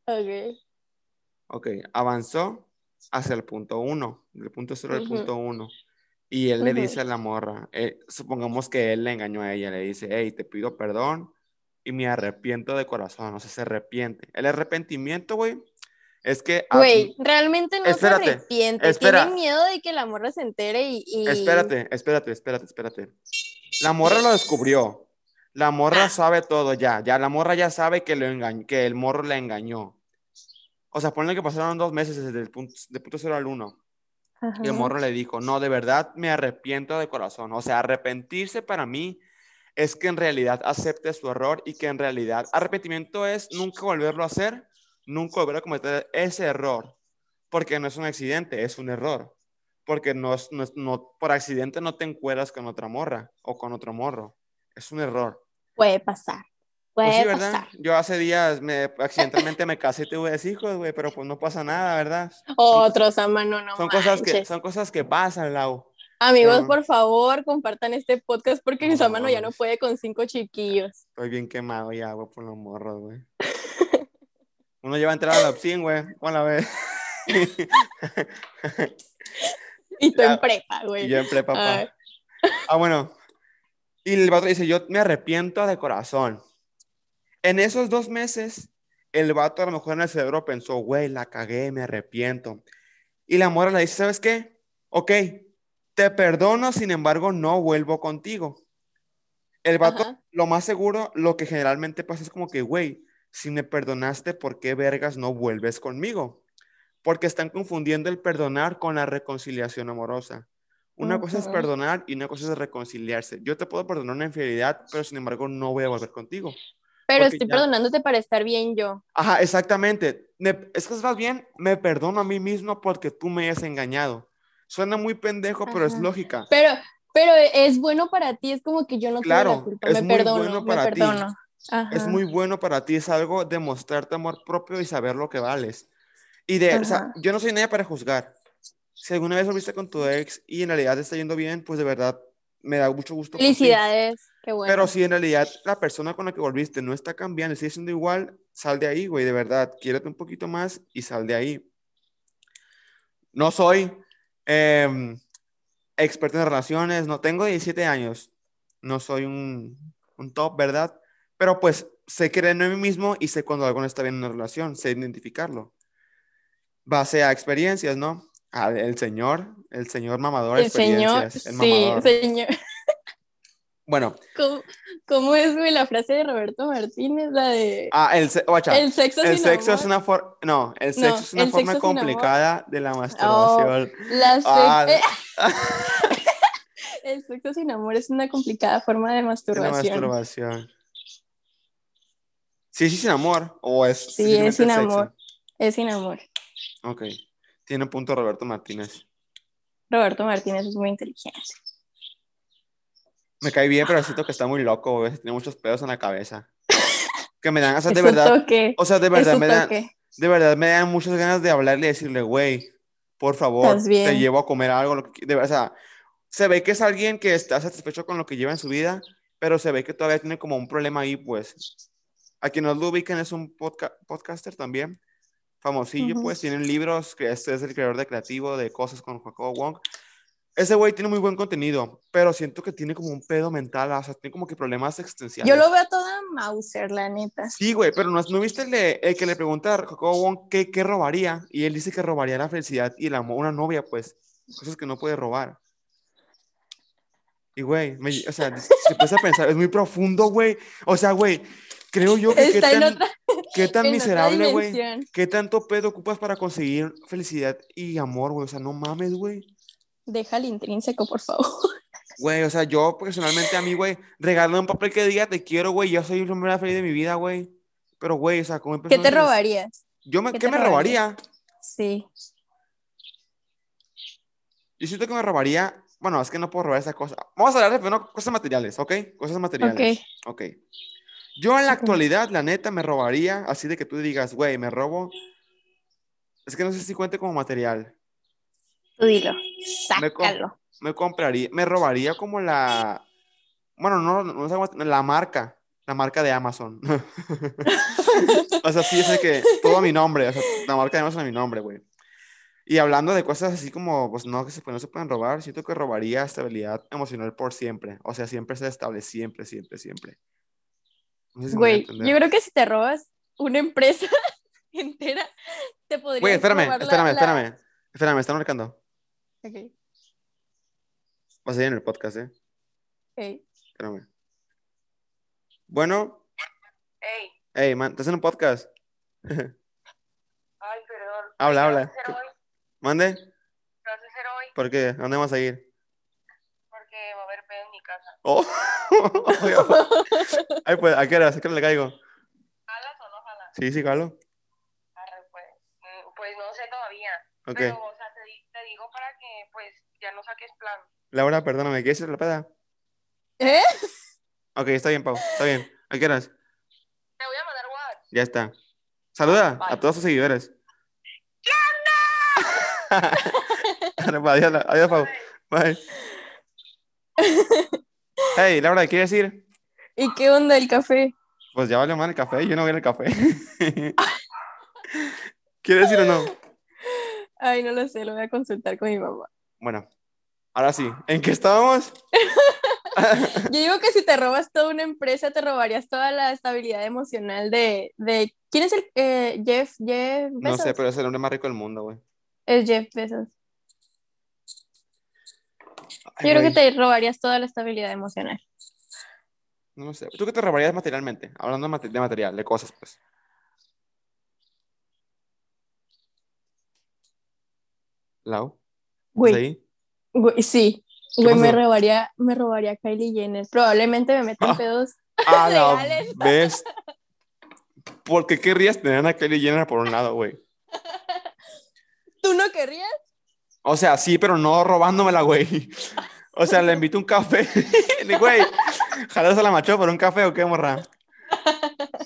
Ok. Ok, avanzó hacia el punto uno, del punto cero al punto uno. Y él le dice a la morra, eh, supongamos que él le engañó a ella, le dice, hey, te pido perdón y me arrepiento de corazón, o sea, se arrepiente. El arrepentimiento, güey, es que... Güey, realmente no Espérate, se arrepiente. espera. Tiene miedo de que la morra se entere y. y- Espérate, espérate, espérate, espérate. La morra lo descubrió. La morra Ah. sabe todo ya. Ya la morra ya sabe que, lo engañ- que el morro la engañó. O sea, ponle que pasaron dos meses desde el punto, de punto cero al uno. Ajá. Y el morro le dijo, no, de verdad me arrepiento de corazón. O sea, arrepentirse para mí es que en realidad acepte su error y que en realidad arrepentimiento es nunca volverlo a hacer, nunca volver a cometer ese error. Porque no es un accidente, es un error. Porque no es, no es- no- por accidente no te encueras con otra morra o con otro morro. Es un error. Puede pasar. Pues Puede sí, ¿verdad? pasar. Yo hace días me accidentalmente me casé y tuve hijos, güey, pero pues no pasa nada, ¿verdad? Otros, ama, no, no Son cosas que son cosas que pasan, Lau. Amigos, No. por favor, compartan este podcast porque No, Samano ya no puede con cinco chiquillos. Estoy bien quemado ya, güey, por los morros, güey. Uno lleva a entrar a la opción, güey. Hola, vez. [LAUGHS] Y tú en prepa, y güey. yo en prepa, papá. Ay. Ah, bueno. Y el vato dice, yo me arrepiento de corazón. En esos dos meses, el vato a lo mejor en el cerebro pensó, güey, la cagué, me arrepiento. Y la morra le dice, ¿sabes qué? Ok, te perdono, sin embargo, no vuelvo contigo. El vato, Ajá. lo más seguro, lo que generalmente pasa es como que, güey, si me perdonaste, ¿por qué vergas no vuelves conmigo? Porque están confundiendo el perdonar con la reconciliación amorosa. Una cosa es perdonar y una cosa es reconciliarse. Yo te puedo perdonar una infidelidad, pero sin embargo no voy a volver contigo. Pero Porque estoy ya- perdonándote para estar bien yo. Ajá, exactamente. Me- es que más bien, me perdono a mí mismo porque tú me has engañado. Suena muy pendejo, pero es Ajá. lógica. Pero, pero es bueno para ti, es como que yo no Claro, tuve la culpa, es me muy perdono, bueno me para ti. perdono. Ajá. Es muy bueno para ti, es algo de mostrarte amor propio y saber lo que vales. Y de, o sea, Ajá. yo no soy nadie para juzgar. Si alguna vez volviste con tu ex y en realidad te está yendo bien, pues de verdad me da mucho gusto. Felicidades, qué bueno. Pero si en realidad la persona con la que volviste no está cambiando sigue siendo igual, sal de ahí, güey, de verdad. Quiérete un poquito más y sal de ahí. No soy em, experto en relaciones, no tengo 17 años, no soy un, un top, ¿verdad? Pero pues sé creer en mí mismo y sé cuando algo no está bien en una relación, sé identificarlo. Base a experiencias, ¿no? Ah, el señor, el señor mamador el señor, experiencias, el sí, señor. Bueno, ¿Cómo, cómo es, güey, la frase de Roberto Martínez? La de ah, el, guacha, el sexo el sin sexo es amor. una forma, no, el No, sexo es una forma complicada de la masturbación. La sex- Ah, [LAUGHS] [LAUGHS] el sexo sin amor es una complicada forma de de la masturbación. masturbación. Sí, sí, sin amor, o es Sí, es sin amor. Es sin amor. Ok, tiene un punto Roberto Martínez. Roberto Martínez es muy inteligente. Me cae bien, pero siento que está muy loco, güey, tiene muchos pedos en la cabeza. Que me dan, o sea, de verdad, toque. o sea, de verdad me dan, de verdad me dan muchas ganas de hablarle y decirle, güey, por favor, te llevo a comer algo, lo que, de verdad, o sea, se ve que es alguien que está satisfecho con lo que lleva en su vida, pero se ve que todavía tiene como un problema ahí, pues. A quien no lo ubican es un podca- podcaster también, famosillo, Ujú. pues, tienen libros, que este es el creador de creativo de cosas con Jacobo Wong. Ese güey tiene muy buen contenido, pero siento que tiene como un pedo mental, o sea, tiene como que problemas existenciales. Yo lo veo toda Mauser, la neta. Sí, güey, pero ¿no, ¿no viste el, de- el que le pregunta a Jacobo Wong qué, qué robaría? Y él dice que robaría la felicidad y el amor, una novia, pues, cosas que no puede robar. Y, güey, me- o sea, [LAUGHS] se puede a pensar, es muy profundo, güey. O sea, güey, creo yo que qué tan, otra, qué tan miserable, güey. ¿Qué tanto pedo ocupas para conseguir felicidad y amor, güey? O sea, no mames, güey. Deja el intrínseco, por favor. [LAUGHS] Güey, o sea, yo personalmente a mí, güey, regalarme un papel que diga te quiero, güey, yo soy el hombre más feliz de mi vida, güey. Pero, güey, o sea, como ¿Qué te robarías? Yo me, ¿Qué ¿Qué te me robaría? Sí. Yo siento que me robaría. Bueno, es que no puedo robar esa cosa. Vamos a hablar de primero cosas materiales, ¿ok? Cosas materiales. Ok. Yo en la Ok. actualidad, la neta, me robaría, así de que tú digas, güey, me robo. Es que no sé si cuente como material. Tú dilo. Sácalo. Me compraría, me robaría como la. Bueno, no, no, sé cómo- la marca. La marca de Amazon. [LAUGHS] o sea, sí, es que todo a mi nombre. O sea, la marca de Amazon a mi nombre, güey. Y hablando de cosas así como, pues no, que se, no se pueden robar, siento que robaría estabilidad emocional por siempre. O sea, siempre ser estable, siempre, siempre, siempre. No sé si Güey, yo creo que si te robas una empresa [LAUGHS] entera, te podrías Güey, espérame, la- espérame, espérame. Espérame, me están marcando. Ok, Va a salir en el podcast, ¿eh? ok. Espérame. Bueno, Ey, hey, man, estás en un podcast. ay, perdón. Habla, ¿Qué habla. vas a hacer hoy? Mande. ¿Qué vas a hacer hoy? ¿Por qué? ¿A dónde vamos a ir? Porque va a haber pedo en mi casa. Oh. [LAUGHS] Ay, pues, ¿a qué hora? ¿A qué hora le caigo? ¿Jalas o no jalas? Sí, sí, Carlos. Arre, pues. Mm, Pues no sé todavía. Ok. Pero, o sea, te, di- te digo para que, pues, ya no saques plan. Laura, perdóname, ¿quieres ir a la peda? ¿Eh? Ok, está bien, Pau. Está bien. ¿A qué horas? Te voy a mandar WhatsApp. Ya está. Saluda a todos tus seguidores. Pues, [LAUGHS] adiós, adiós, Pau. Bye. Hey, Laura, ¿quieres ir? ¿Y qué onda el café? Pues ya vale mal el café, yo no voy al café. [LAUGHS] ¿Quieres ir o no? Ay, no lo sé, lo voy a consultar con mi mamá. Bueno, ahora sí. ¿En qué estábamos? [LAUGHS] Yo digo que si te robas toda una empresa, te robarías toda la estabilidad emocional de... de... ¿Quién es el eh, Jeff? Jeff No Bezos? sé, pero es el hombre más rico del mundo, güey. Es Jeff Bezos. Ay, Yo creo que te robarías toda la estabilidad emocional. No sé. ¿Tú qué te robarías materialmente? Hablando de mate- de material, de cosas, pues. Lau, ¿estás Güey? Güey, sí. ¿Qué Güey, me robaría, me robaría a Kylie Jenner. Probablemente me metan Ah. pedos. A [LAUGHS] la Legales. [LAUGHS] ¿Por qué querrías tener a Kylie Jenner por un lado, güey? ¿Tú no querrías? O sea, sí, pero no robándomela, güey. O sea, le invito un café. [LAUGHS] Güey, jalas a la macho por un café o qué, morra.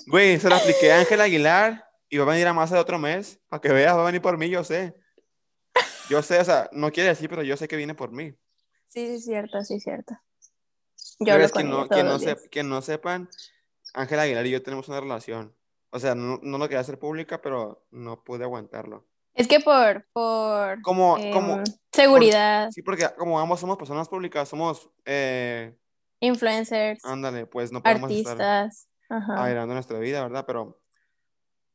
Güey, se lo apliqué a Ángela Aguilar y va a venir a más de otro mes. Para que veas, va a venir por mí, yo sé. Yo sé, o sea, no quiere decir, pero yo sé que viene por mí. Sí, sí, es cierto, sí, cierto. Yo Pero es que no, que, no sep- que no sepan, Ángela Aguilar y yo tenemos una relación. O sea, no, no lo quería hacer pública, pero no pude aguantarlo. Es que por, por Como, em, como, seguridad, sí, porque como ambos somos personas públicas, somos, eh, influencers, ándale, pues no podemos estar artistas. Ajá. aireando nuestra vida, ¿verdad? Pero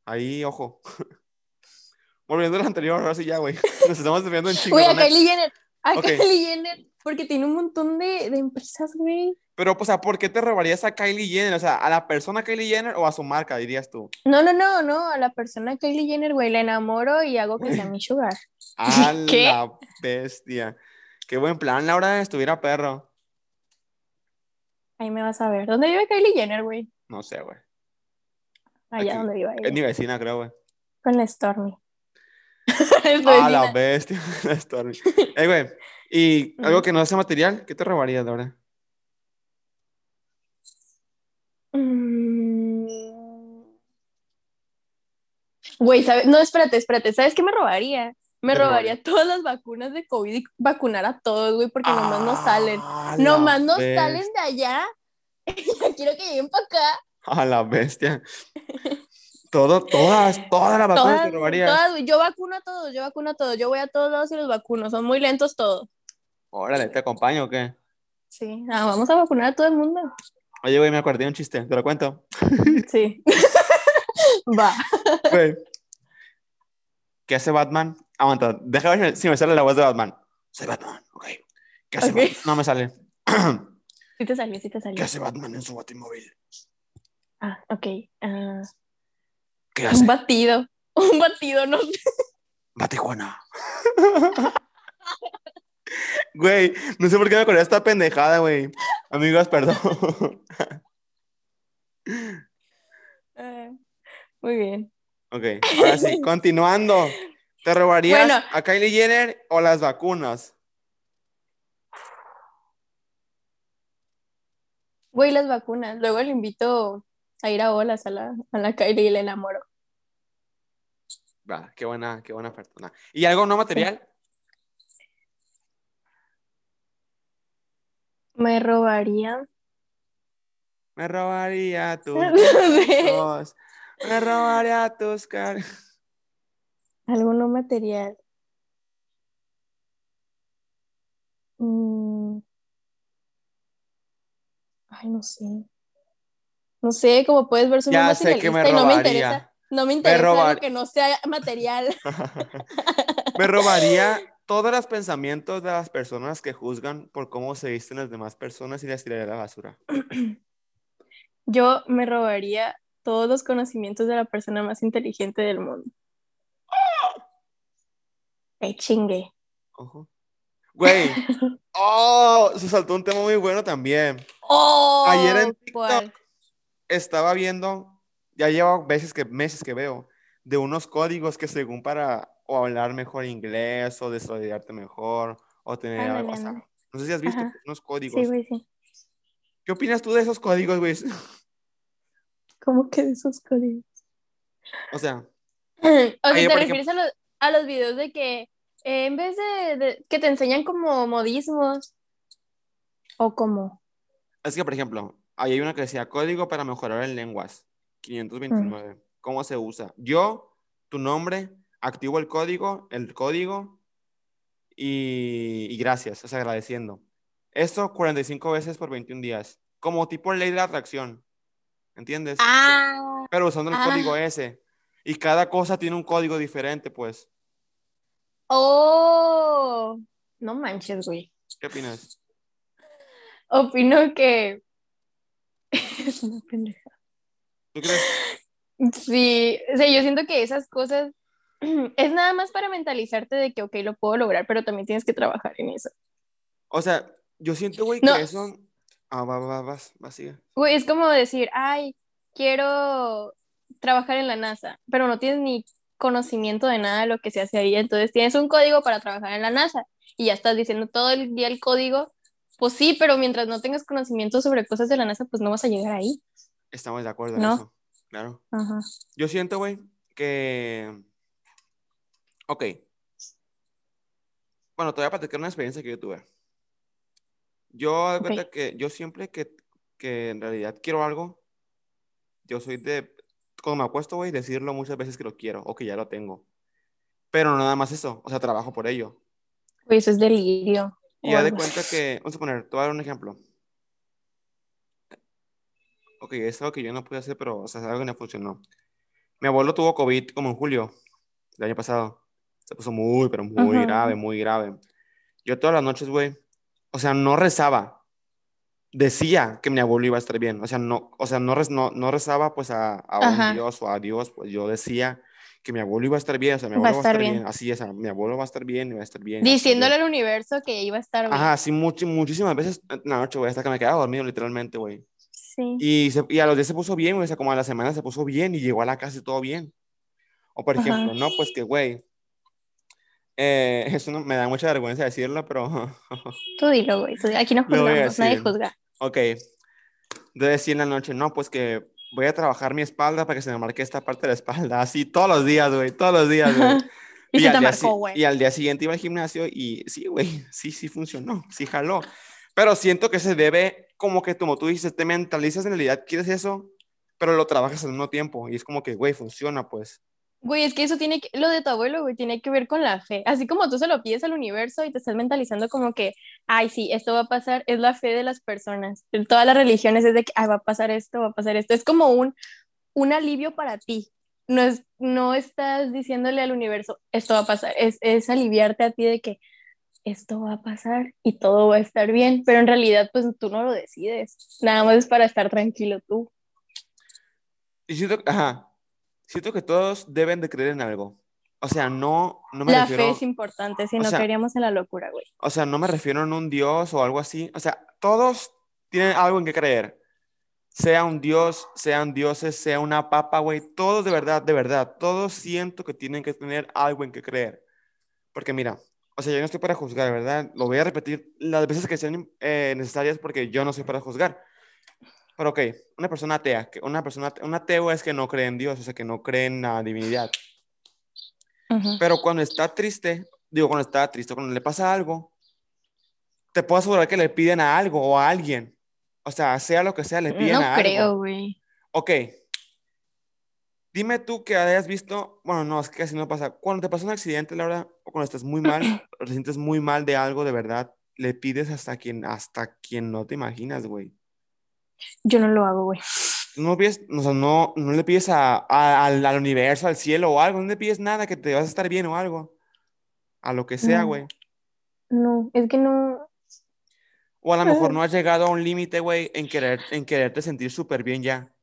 ahí, ojo. [LAUGHS] Volviendo a lo anterior, ahora sí ya, güey. [LAUGHS] Nos estamos desviando en chingo. Güey, a. Kylie Jenner. A. Kylie Jenner. Porque tiene un montón de, de empresas, güey. Pero, pues, o sea, ¿por qué te robarías a Kylie Jenner? O sea, ¿a la persona Kylie Jenner o a su marca, dirías tú? No, no, no, no. A la persona Kylie Jenner, güey, la enamoro y hago que sea mi sugar. [LAUGHS] A [LAUGHS] ¿Qué? la bestia. Qué buen plan, Laura, estuviera perro. Ahí me vas a ver. ¿Dónde vive Kylie Jenner, güey? No sé, güey. Allá Aquí. donde vive Es mi vecina, creo, güey. Con la Stormy. [LAUGHS] A la vecina. bestia. [LAUGHS] la Stormy. Eh, güey. ¿Y [LAUGHS] algo que no sea material? ¿Qué te robarías, Laura? Mm. Güey, ¿sabes? No, espérate, espérate. ¿Sabes qué me robaría? Me ¿Qué robaría todas las vacunas de COVID y vacunar a todos, güey, porque nomás no salen. A la Nomás no bestia. salen de allá. Ya quiero que lleguen para acá. A la bestia. Todo, todas, todas las vacunas Todas, te robarías. todas. Yo vacuno a todos, yo vacuno a todos. Yo voy a todos lados y los vacuno. Son muy lentos todos. Órale, ¿te acompaño o qué? Sí, ah, vamos a vacunar a todo el mundo. Oye, güey, me acordé de un chiste, te lo cuento. [LAUGHS] Sí. [LAUGHS] Va. Güey. ¿Qué hace Batman? Aguanta, déjame ver si me sale la voz de Batman. Soy Batman, ok. ¿Qué hace. Batman? No me sale. Sí te salió, sí te ¿Qué salió. hace Batman en su batimóvil? Ah, ok. ah, ¿Qué hace? un batido. [LAUGHS] Un batido, no sé. Va a Tijuana. Güey, no sé por qué me acordé de esta pendejada, güey. Amigos, perdón. Ah, [LAUGHS] muy bien. ok, ahora sí, [LAUGHS] continuando. ¿Te robarías Bueno. a Kylie Jenner o las vacunas? Güey, las vacunas. Luego le invito a ir a olas a la, a la Kylie y le enamoro. Va, qué buena, qué buena persona. ¿Y algo no material? Me robaría. Me robaría tus [LAUGHS] besos, Me robaría tus car... Algo no material. Mm. Ay, no sé. No sé, como puedes ver, soy muy Ya sé que me y no me robaría. interesa. No me interesa robar- algo que no sea material. [LAUGHS] Me robaría todos los pensamientos de las personas que juzgan por cómo se visten las demás personas y las tiraría a la basura. [CLEARS THROAT] Yo me robaría todos los conocimientos de la persona más inteligente del mundo. [GASPS] ¡Qué chingue! Ojo. Güey. [LAUGHS] Oh, se saltó un tema muy bueno también. ¡Oh! Ayer en TikTok ¿cuál? Estaba viendo, ya llevo veces que, meses que veo, de unos códigos que según para o hablar mejor inglés o desarrollarte mejor o tener algo, o sea, no sé si has visto Ajá. unos códigos. Sí, güey, sí. ¿Qué opinas tú de esos códigos, güey? [LAUGHS] ¿Cómo que de esos códigos? O sea, [CLEARS THROAT] O sea, ¿te refieres a los, a los videos de que eh, en vez de, de- que te enseñan como modismos o como es que, por ejemplo, ahí hay una que decía código para mejorar en lenguas, 529. ¿Cómo se usa? Yo, tu nombre, activo el código, el código y, y gracias, o sea, agradeciendo. Esto 45 veces por 21 días, como tipo ley de la atracción, ¿entiendes? ah Pero usando el ah. código ese. Y cada cosa tiene un código diferente, pues. oh no manches güey ¿Qué opinas? Opino que [LAUGHS] es una pendeja. ¿Tú crees? Sí, o sea, yo siento que esas cosas [CLEARS THROAT] es nada más para mentalizarte de que, ok, lo puedo lograr, pero también tienes que trabajar en eso. O sea, yo siento, güey, No. que eso... Ah, va, va, va, vas, vas, sigue. Güey, es como decir, ay, quiero trabajar en la NASA, pero no tienes ni conocimiento de nada de lo que se hace ahí, entonces tienes un código para trabajar en la NASA y ya estás diciendo todo el día el código, pues sí, pero mientras no tengas conocimiento sobre cosas de la NASA, pues no vas a llegar ahí. Estamos de acuerdo en ¿No? eso. Claro. Ajá. Yo siento, güey, que... Ok. Bueno, te voy a platicar una experiencia que yo tuve. Yo de Ok. cuenta que yo siempre que, que en realidad quiero algo, yo soy de... Cuando me acuesto, güey, decirlo muchas veces que lo quiero o que ya lo tengo. Pero no nada más eso, o sea, trabajo por ello. Güey, eso es delirio. Y ya de cuenta que, vamos a poner, te voy a dar un ejemplo. Ok, es algo que yo no pude hacer, pero, o sea, es algo que no funcionó. Mi abuelo tuvo COVID como en julio del año pasado. Se puso muy, pero muy Ajá. grave, muy grave. Yo todas las noches, güey, o sea, no rezaba. Decía que mi abuelo iba a estar bien. O sea, no, o sea, no, rez- no, no rezaba pues a, a un. Dios o a Dios, pues yo decía que mi abuelo iba a estar bien. O sea, mi abuelo va a estar bien. bien. Así es, mi abuelo va a estar bien va a estar bien. Diciéndole al universo que iba a estar bien. Ajá, sí, much- muchísimas veces en la noche, güey, hasta que me quedaba dormido, literalmente, güey. Sí. Y, se- y a los días se puso bien, güey, o sea, como a la semana se puso bien y llegó a la casa y todo bien. O por Ajá. ejemplo, no, pues que, güey, eh, [LAUGHS] eso no, me da mucha vergüenza decirlo, pero, Tú dilo, güey. Aquí no [LAUGHS] juzgamos, nadie juzga. ok, de decir en la noche, no, pues que voy a trabajar mi espalda para que se me marque esta parte de la espalda, [LAUGHS] así todos los días, güey, todos los días, güey. [LAUGHS] y se al te día marcó, si- güey. Y al día siguiente iba al gimnasio y sí, güey, [LAUGHS] sí, sí funcionó, sí jaló. Pero siento que se debe, como que como tú dices, te mentalizas en realidad, quieres eso, pero lo trabajas al mismo tiempo y es como que, güey, funciona, pues. Güey, es que eso tiene que, lo de tu abuelo, güey, tiene que ver con la fe. Así como tú se lo pides al universo y te estás mentalizando como que, ay, sí, esto va a pasar, es la fe de las personas. En todas las religiones es de que, ay, va a pasar esto, va a pasar esto. Es como un, un alivio para ti. No, es, no estás diciéndole al universo, esto va a pasar, es, es aliviarte a ti de que esto va a pasar y todo va a estar bien, pero en realidad pues tú no lo decides. Nada más es para estar tranquilo tú. Y siento, ajá, siento que todos deben de creer en algo. O sea, no, no me La refiero, fe es importante, si no sea, queríamos en la locura, güey. o sea, no me refiero en un dios o algo así. O sea, todos tienen algo en que creer. Sea un dios, sean dioses, sea una papa, güey. Todos de verdad, de verdad, todos siento que tienen que tener algo en que creer. Porque mira, o sea, yo no estoy para juzgar, ¿verdad? Lo voy a repetir las veces que sean eh, necesarias porque yo no soy para juzgar. Pero ok, una persona atea, una persona, un ateo es que no cree en Dios, o sea, que no cree en la divinidad. Ujú. Pero cuando está triste, digo, cuando está triste, cuando le pasa algo, te puedo asegurar que le piden a algo o a alguien. O sea, sea lo que sea, le piden No a creo, algo. güey. Ok. Dime tú que hayas visto, bueno, no, es que así no pasa. Cuando te pasa un accidente, Laura, o cuando estás muy mal, [CLEARS THROAT] o te sientes muy mal de algo de verdad, le pides hasta quien, hasta quien no te imaginas, güey. Yo no lo hago, güey. No, pides, o sea, no, no le pides a, a- al, al universo, al cielo o algo, no le pides nada, que te vas a estar bien o algo. A lo que sea, No. güey. No, es que no. O a lo mejor no has llegado a un límite, güey, en, querer, en quererte sentir súper bien ya.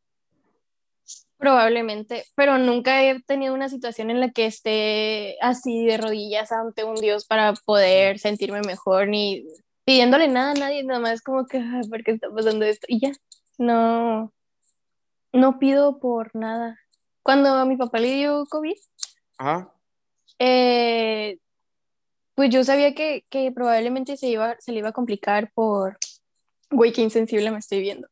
Probablemente, pero nunca he tenido una situación en la que esté así de rodillas ante un Dios para poder sentirme mejor, ni pidiéndole nada a nadie, nada más como que, "Ay, ¿por qué está pasando esto? Y ya, no, no pido por nada. Cuando a mi papá le dio COVID, Ajá. eh, pues yo sabía que, que probablemente se iba, se le iba a complicar por, güey, qué insensible me estoy viendo.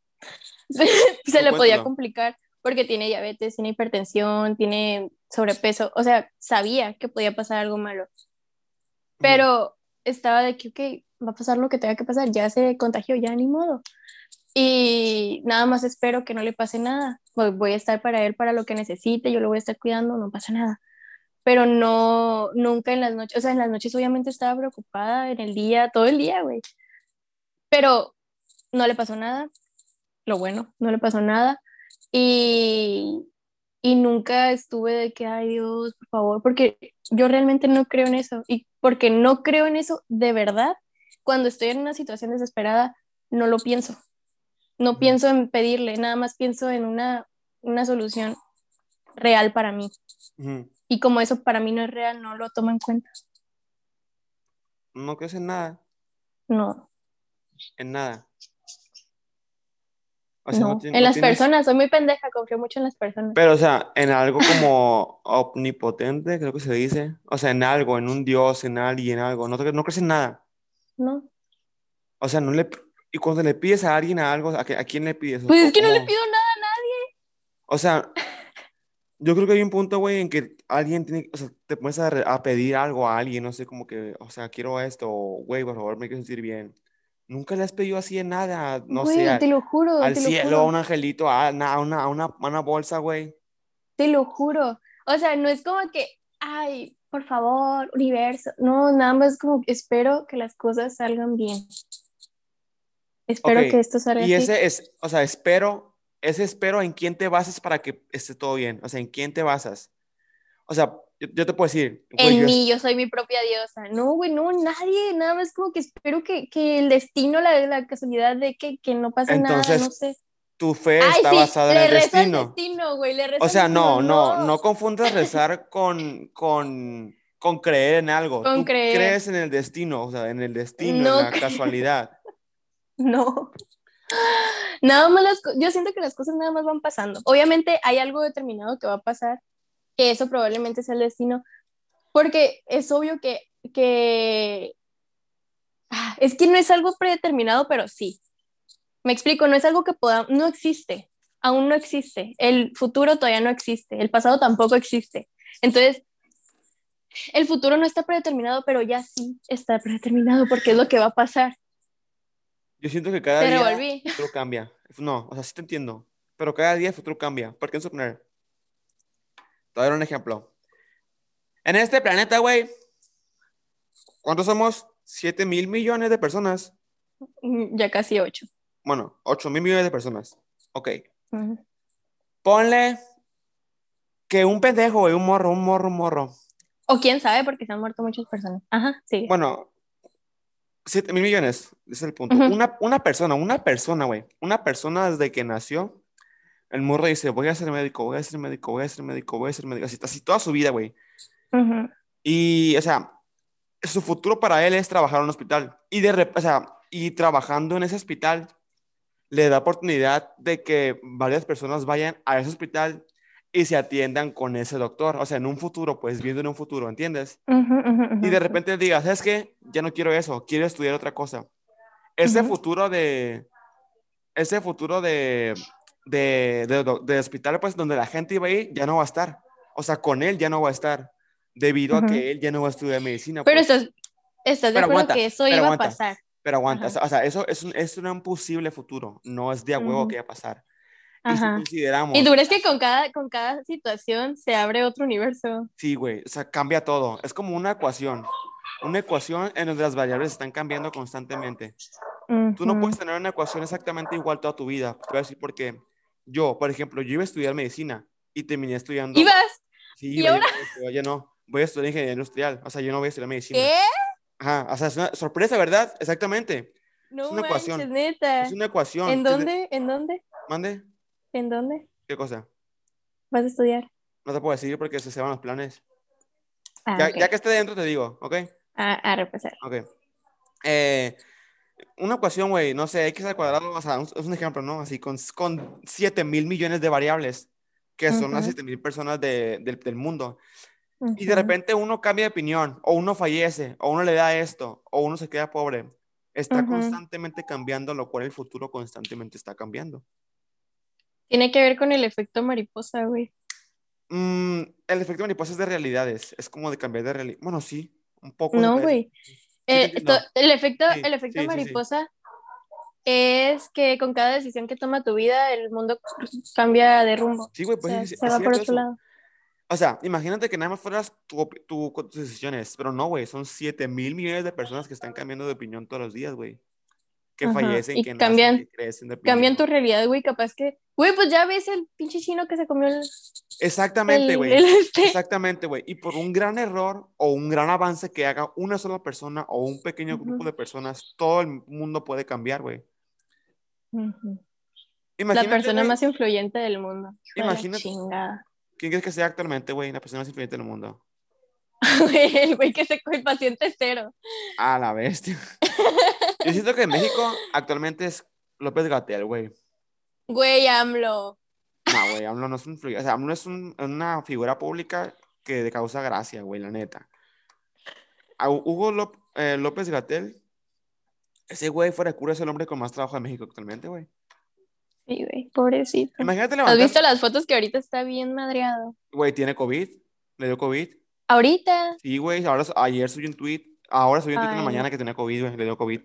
[LAUGHS] Se, le podía complicar porque tiene diabetes, tiene hipertensión, tiene sobrepeso, o sea, sabía que podía pasar algo malo, pero estaba de que, ok, va a pasar lo que tenga que pasar, ya se contagió, ya ni modo. Y nada más espero que no le pase nada. Voy, a estar para él para lo que necesite, yo lo voy a estar cuidando, no pasa nada. Pero no, nunca en las noches, o sea, en las noches obviamente estaba preocupada, en el día, todo el día, güey. Pero no le pasó nada, lo bueno, no le pasó nada. Y, y nunca estuve de que, ay Dios, por favor, porque yo realmente no creo en eso. Y porque no creo en eso de verdad, cuando estoy en una situación desesperada, no lo pienso. No pienso en pedirle, nada más pienso en una, una solución real para mí. Y como eso para mí no es real, no lo tomo en cuenta. No crees en nada, No, en nada. O sea, no. en no las tienes- personas, soy muy pendeja, confío mucho en las personas. Pero, o sea, en algo como omnipotente, creo que se dice. O sea, en algo, en un dios, en alguien, algo. No, no crees en nada. No. O sea, no le... Y cuando le pides a alguien a algo, ¿a, qué- a quién le pides? Pues es que no le pido nada a nadie. O sea, yo creo que hay un punto, güey, en que alguien tiene, o sea, te pones a, a pedir algo a alguien, no sé, como que, o sea, quiero esto, güey, por favor, me quiero sentir bien. Nunca le has pedido así en nada, no Güey, sé, al, te lo juro, al te lo cielo, a un angelito, a una, a una, a una, a una bolsa, güey. Te lo juro. O sea, no es como que, ay, por favor, universo. No, nada más como espero que las cosas salgan bien. Espero que esto salga Y así. ese es, o sea, espero, ese espero en quién te basas para que esté todo bien, o sea, en quién te basas. O sea, yo, yo te puedo decir, güey, En yo, mí, yo soy mi propia diosa. No, güey, no, nadie. Nada más como que espero que, que el destino, la, la casualidad de que, que no pase nada, no sé. Tu fe Ay, está sí, basada en el rezo al destino. destino, güey, le O sea, destino. no, no, no confundas rezar con, con, con creer en algo. Con Tú creer. crees en el destino, o sea, en el destino, No en la creo. casualidad. [LAUGHS] No. Nada más las yo siento que las cosas nada más van pasando. Obviamente hay algo determinado que va a pasar, que eso probablemente sea el destino, porque es obvio que, que ah, es que no es algo predeterminado, pero sí. Me explico, no es algo que podamos, no existe, aún no existe. El futuro todavía no existe, el pasado tampoco existe. Entonces, el futuro no está predeterminado, pero ya sí está predeterminado porque es lo que va a pasar. Yo siento que cada Te día revolví. el futuro cambia. No, o sea, sí te entiendo. Pero cada día el futuro cambia. ¿Por qué no suponer? Te voy a dar un ejemplo. En este planeta, güey, ¿cuántos somos? 7 mil millones de personas. Mm, Ya casi ocho. Bueno, 8 mil millones de personas. Ok. Ujú. Ponle que un pendejo, güey, un morro, un morro, un morro. O quién sabe, porque se han muerto muchas personas. Ajá, sí. Bueno, 7 mil millones, ese es el punto. Ujú. Una, una persona, una persona, güey. Una persona desde que nació, el morro dice, voy a ser médico, voy a ser médico, voy a ser médico, voy a ser médico. Así, así toda su vida, güey. Ujú. Y, o sea, su futuro para él es trabajar en un hospital. Y de o sea, y trabajando en ese hospital, le da oportunidad de que varias personas vayan a ese hospital y se atiendan con ese doctor. O sea, en un futuro, pues viendo en un futuro, ¿entiendes? Y de repente digas, ¿sabes qué? Ya no quiero eso, quiero estudiar otra cosa. Ese futuro de, ese futuro de, de, de, hospital, pues donde la gente iba a ir, ya no va a estar. O sea, con él ya no va a estar, debido a que él ya no va a estudiar medicina. Pero pues. estás, estás de Pero acuerdo aguanta, que eso iba aguanta. a pasar. Pero aguanta, Ajá. o sea, eso es un, es un posible futuro, no es de a huevo que va a pasar. Y si consideramos, Y tú crees que con cada, con cada situación se abre otro universo. sí, güey, o sea, cambia todo. Es como una ecuación, una ecuación en donde las variables están cambiando constantemente. Tú no puedes tener una ecuación exactamente igual toda tu vida. Te voy a decir por qué. Yo, por ejemplo, yo iba a estudiar medicina y terminé estudiando. ¿Ibas? Sí, ¿Y iba, ahora? iba, ya no. Voy a estudiar ingeniería industrial. O sea, yo no voy a estudiar medicina. ¿Qué? Ajá, o sea, es una sorpresa, ¿verdad? Exactamente. No una ecuación. manches, neta. Es una ecuación. ¿En dónde? ¿En dónde? ¿Mande? ¿En dónde ¿Qué cosa? vas a estudiar? No te puedo decir porque se se van los planes. Ah, ya, ok. ya que esté dentro te digo, ¿ok? Ah, a repasar. Ok. Eh, una ecuación, güey, no sé, x al cuadrado, o sea, es un ejemplo, ¿no? Así, con, con 7 mil millones de variables, que son las Ujú. 7 mil personas de- del, del mundo. Y de repente uno cambia de opinión, o uno fallece, o uno le da esto, o uno se queda pobre. Está Ujú. constantemente cambiando, lo cual el futuro constantemente está cambiando. Tiene que ver con el efecto mariposa, güey. Mm, el efecto mariposa es de realidades, es como de cambiar de realidad. Bueno, sí, un poco. No, güey. Eh, el efecto, Sí, el efecto sí, mariposa es que con cada decisión que toma tu vida, el mundo cambia de rumbo. Sí, güey, O pues sea, es- se va por otro eso. lado. O sea, imagínate que nada más fueras tú con tus decisiones, pero no, güey, son 7 mil millones de personas que están cambiando de opinión todos los días, güey. Que Ajá, fallecen, y que cambian- nacen, que crecen de opinión. Cambian tu realidad, güey. Capaz que, güey, pues ya ves el pinche chino que se comió el, Exactamente, güey. este. Exactamente, güey. Y por un gran error o un gran avance que haga una sola persona o un pequeño grupo de personas, todo el mundo puede cambiar, güey. La persona más influyente del mundo. La Imagínate-. ¿Quién crees que sea actualmente, güey, la persona más influyente del mundo? Güey, [LAUGHS] el güey que se el paciente cero. A la bestia. [LAUGHS] Yo siento que en México actualmente es López Gatel, güey. Güey, AMLO. No, güey, AMLO no es un. O sea, AMLO es un- una figura pública que causa gracia, güey, la neta. A Hugo Lop- eh, López Gatel, ese güey fuera de cura es el hombre con más trabajo de México actualmente, güey. Sí, güey, pobrecito. Imagínate ¿Has visto las fotos que ahorita está bien madreado? Güey, tiene COVID, le dio COVID. Ahorita, Sí, güey, ahora, ayer subió un tweet, ahora subió un tweet en la mañana que tenía COVID, güey, le dio COVID.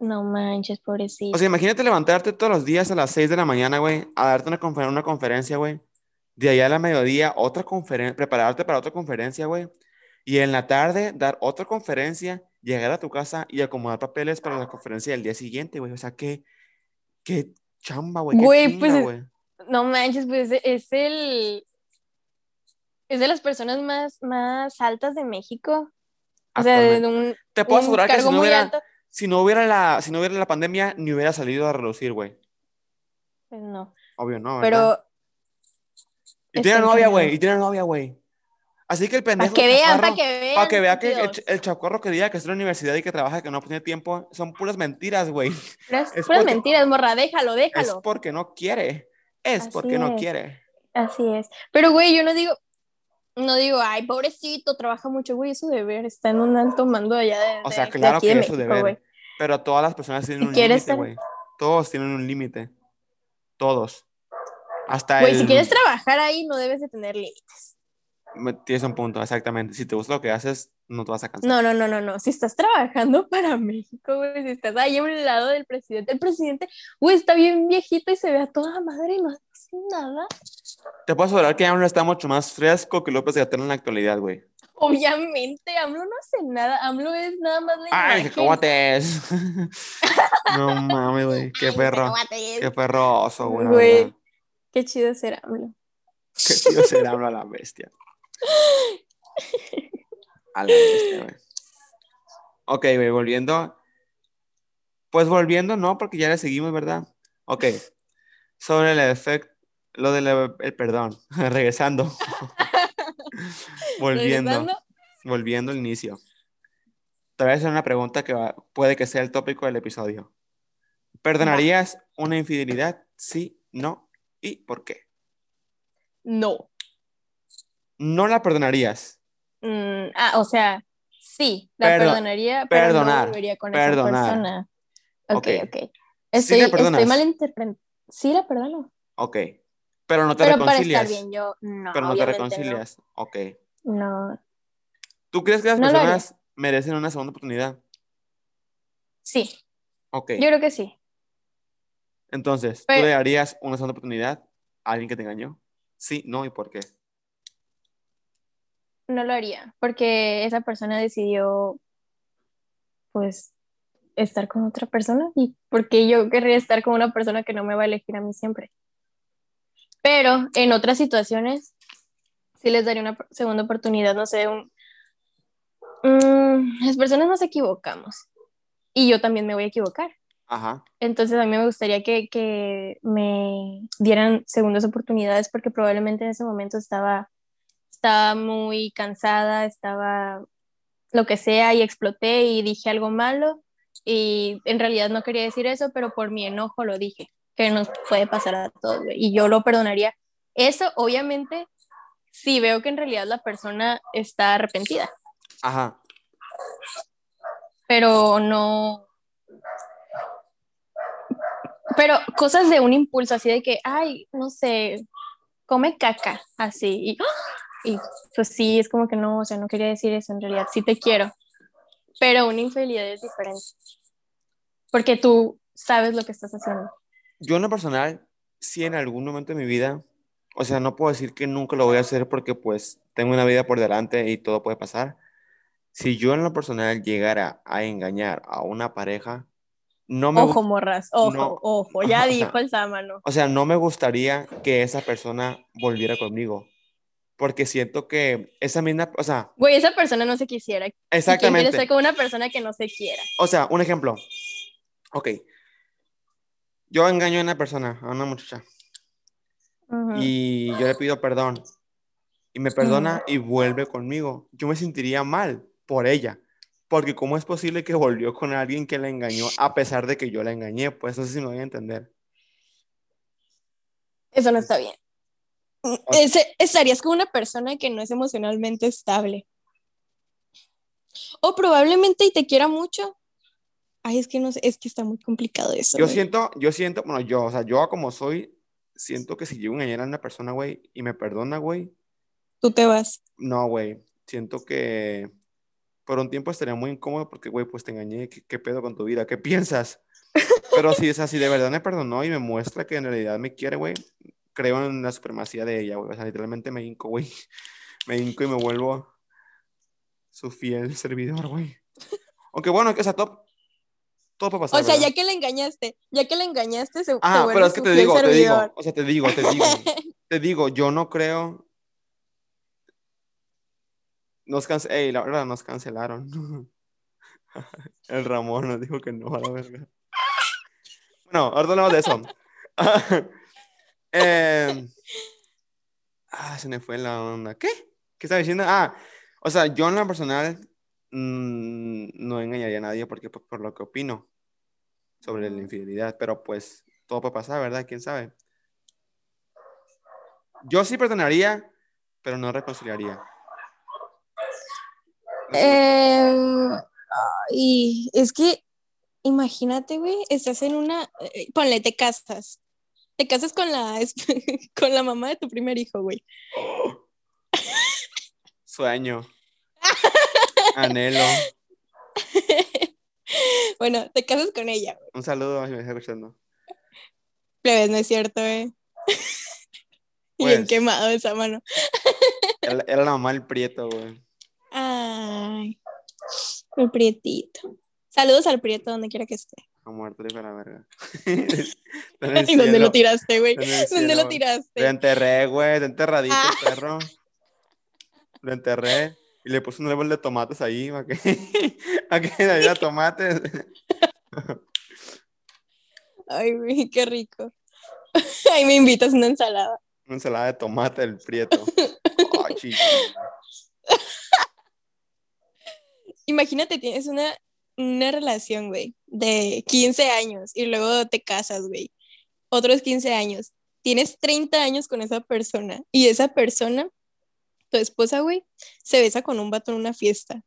no manches, pobrecito. O sea, imagínate levantarte todos los días a las 6 de la mañana, güey, a darte una, confer- una conferencia, güey. De allá a la mediodía, otra conferencia, prepararte para otra conferencia, güey. Y en la tarde, dar otra conferencia, llegar a tu casa y acomodar papeles para la conferencia del día siguiente, güey. O sea, qué, qué chamba, güey. Güey, pues. No manches, pues es el. Es de las personas más, más altas de México. O sea, de un, Te puedo un asegurar que si no, hubiera, si, no hubiera la, si no hubiera la pandemia, ni hubiera salido a relucir, güey. Pues no. Obvio, no, ¿verdad? Pero. Y tiene novia, güey. Y tiene novia, güey. Así que el Para pendejo. que vean, para que vean. Para que vea que el, chacorro que diga que en la universidad y que trabaja, que no tiene tiempo, son puras mentiras, güey. Puras, [LAUGHS] es puras porque- mentiras, morra, déjalo, Es déjalo. porque no quiere. Es Así porque no es. quiere. Así es. Pero, güey, yo no digo, no digo, ay, pobrecito, trabaja mucho, güey, es su deber, está en un alto mando allá de, O sea, de- de claro aquí que de es su deber. güey. Pero todas las personas tienen Si un límite, güey. Todos tienen un límite. Todos. Hasta Güey, el... si quieres trabajar ahí, no debes de tener límites. Tienes un punto, exactamente. Si te gusta lo que haces, no te vas a cansar. No, no, no, no, no. Si estás trabajando [LAUGHS] para México, güey, si estás ahí a un lado del presidente, el presidente, güey, está bien viejito y se ve a toda madre y no hace nada. Te puedo asegurar que AMLO está mucho más fresco que López Gatell en la actualidad, güey. Obviamente, AMLO no hace nada. AMLO es nada más la ¡Ay, imagen. cacahuates! [LAUGHS] no mames, güey. Qué perro. Qué perroso, güey. Qué chido ser AMLO. Qué tío se le habla a la bestia. A la bestia, güey. Ok, güey, volviendo. Pues volviendo, no, porque ya le seguimos, ¿verdad? Ok. Sobre el efecto. Lo del el perdón. [LAUGHS] Regresando. volviendo. Regresando, Volviendo al inicio. Te voy a hacer una pregunta que va- puede que sea el tópico del episodio. ¿Perdonarías una infidelidad? Sí, no. ¿Y por qué? no. No la perdonarías. Mm, ah, o sea, sí, la Perdo- perdonaría, pero perdonar, no volvería con perdonar. esa persona. Ok, Ok. ok. Sí Estoy, la estoy malinterpretando. Sí, la perdono. Ok. Pero no te Pero para reconcilias. estar bien, yo no. pero no te reconcilias. Ok. No. no. ¿Tú crees que las No personas merecen una segunda oportunidad? Sí, Ok. yo creo que sí. Entonces, ¿tú le darías una segunda oportunidad a alguien que te engañó? Sí, no y por qué. No lo haría, porque esa persona decidió, pues, estar con otra persona y porque yo querría estar con una persona que no me va a elegir a mí siempre. Pero en otras situaciones, sí les daría una segunda oportunidad, no sé, un- Mm, las personas nos equivocamos y yo también me voy a equivocar. Ajá. Entonces a mí me gustaría que, que me dieran segundas oportunidades porque probablemente en ese momento estaba, estaba muy cansada, estaba lo que sea y exploté y dije algo malo y en realidad no quería decir eso, pero por mi enojo lo dije, que nos puede pasar a todos y yo lo perdonaría. Eso obviamente si veo que en realidad la persona está arrepentida, Ajá. pero no... Pero cosas de un impulso, así de que, ay, no sé, come caca, así. Y, y pues sí, es como que no, o sea, no quería decir eso en realidad, sí te quiero. Pero una infidelidad es diferente. Porque tú sabes lo que estás haciendo. Yo en lo personal, sí en algún momento de mi vida, o sea, no puedo decir que nunca lo voy a hacer porque pues tengo una vida por delante y todo puede pasar. Si yo en lo personal llegara a engañar a una pareja, no me, Ojo, morras, ojo, no. ojo, [LAUGHS] ya dijo el sámano. o sea, no me gustaría que esa persona volviera conmigo. Porque siento que esa misma, o sea, Güey, esa persona no se quisiera. ¿Y quién quiere exactamente. estar con una persona que no se quiera? O sea, un ejemplo. Ok. Yo engaño a una persona, a una muchacha, y yo le pido perdón, y me perdona y vuelve conmigo. Yo me sentiría mal por ella, porque ¿cómo es posible que volvió con alguien que la engañó a pesar de que yo la engañé? Pues no sé si me voy a entender. Eso no está bien. Estarías con una persona que no es emocionalmente estable. O probablemente y te quiera mucho. Ay, es que no sé, es que está muy complicado eso. Yo güey. siento, yo siento, bueno, yo, o sea, yo como soy, siento que si yo engañara a una persona, güey, y me perdona, güey, Tú te vas. no, güey, siento que por un tiempo estaría muy incómodo porque, güey, pues te engañé, ¿qué, qué pedo con tu vida? ¿Qué [LAUGHS] piensas? Pero si es así, de verdad me perdonó y me muestra que en realidad me quiere, güey, creo en la supremacía de ella, güey, o sea, literalmente me hinco, güey, [LAUGHS] me hinco y me vuelvo su fiel servidor, güey. Aunque bueno, que o sea, todo, todo puede pasar, O sea, ¿verdad? ya que la engañaste, ya que la engañaste, se, Ah, pero es que te digo, te digo, o sea, te digo, te digo, [LAUGHS] te digo, yo no creo. Nos cance... Ey, la verdad, nos cancelaron. [LAUGHS] El Ramón nos dijo que no, a la verga. Bueno, ahorita hablamos de eso. Eh, Ah, se me fue la onda. ¿Qué? ¿Qué estaba diciendo? Ah, o sea, yo en lo personal mm, no engañaría a nadie porque pues, por lo que opino sobre la infidelidad, pero pues todo puede pasar, ¿verdad? ¿Quién sabe? Yo sí perdonaría, pero no reconciliaría. Eh, y es que, imagínate, güey, estás en una, eh, ponle, te casas, te casas con la, [LAUGHS] con la mamá de tu primer hijo, güey. [GASPS] Sueño. Anhelo. [LAUGHS] Bueno, te casas con ella, güey. Un saludo si me está escuchando. Plebes, no es cierto, eh. [LAUGHS] Bien Pues. quemado esa mano. Era, era la mamá del prieto, güey. Ay, el prietito. Saludos al prieto donde quiera que esté. Ha muerto, hijo de la verga. [LAUGHS] El ¿Y dónde lo tiraste, güey? El ¿Dónde cielo. lo Lo tiraste? enterré, güey. Está enterradito Ah. el perro. Lo enterré. Y le puse un árbol de tomates ahí para que, [LAUGHS] para que le diera tomates. [LAUGHS] Ay, güey, qué rico. Ahí me invitas una ensalada. Una ensalada de tomate del prieto. Oh, chico. Imagínate, tienes una, una relación, güey, de 15 años y luego te casas, güey. Otros 15 años. Tienes 30 años con esa persona y esa persona, tu esposa, güey, se besa con un vato en una fiesta.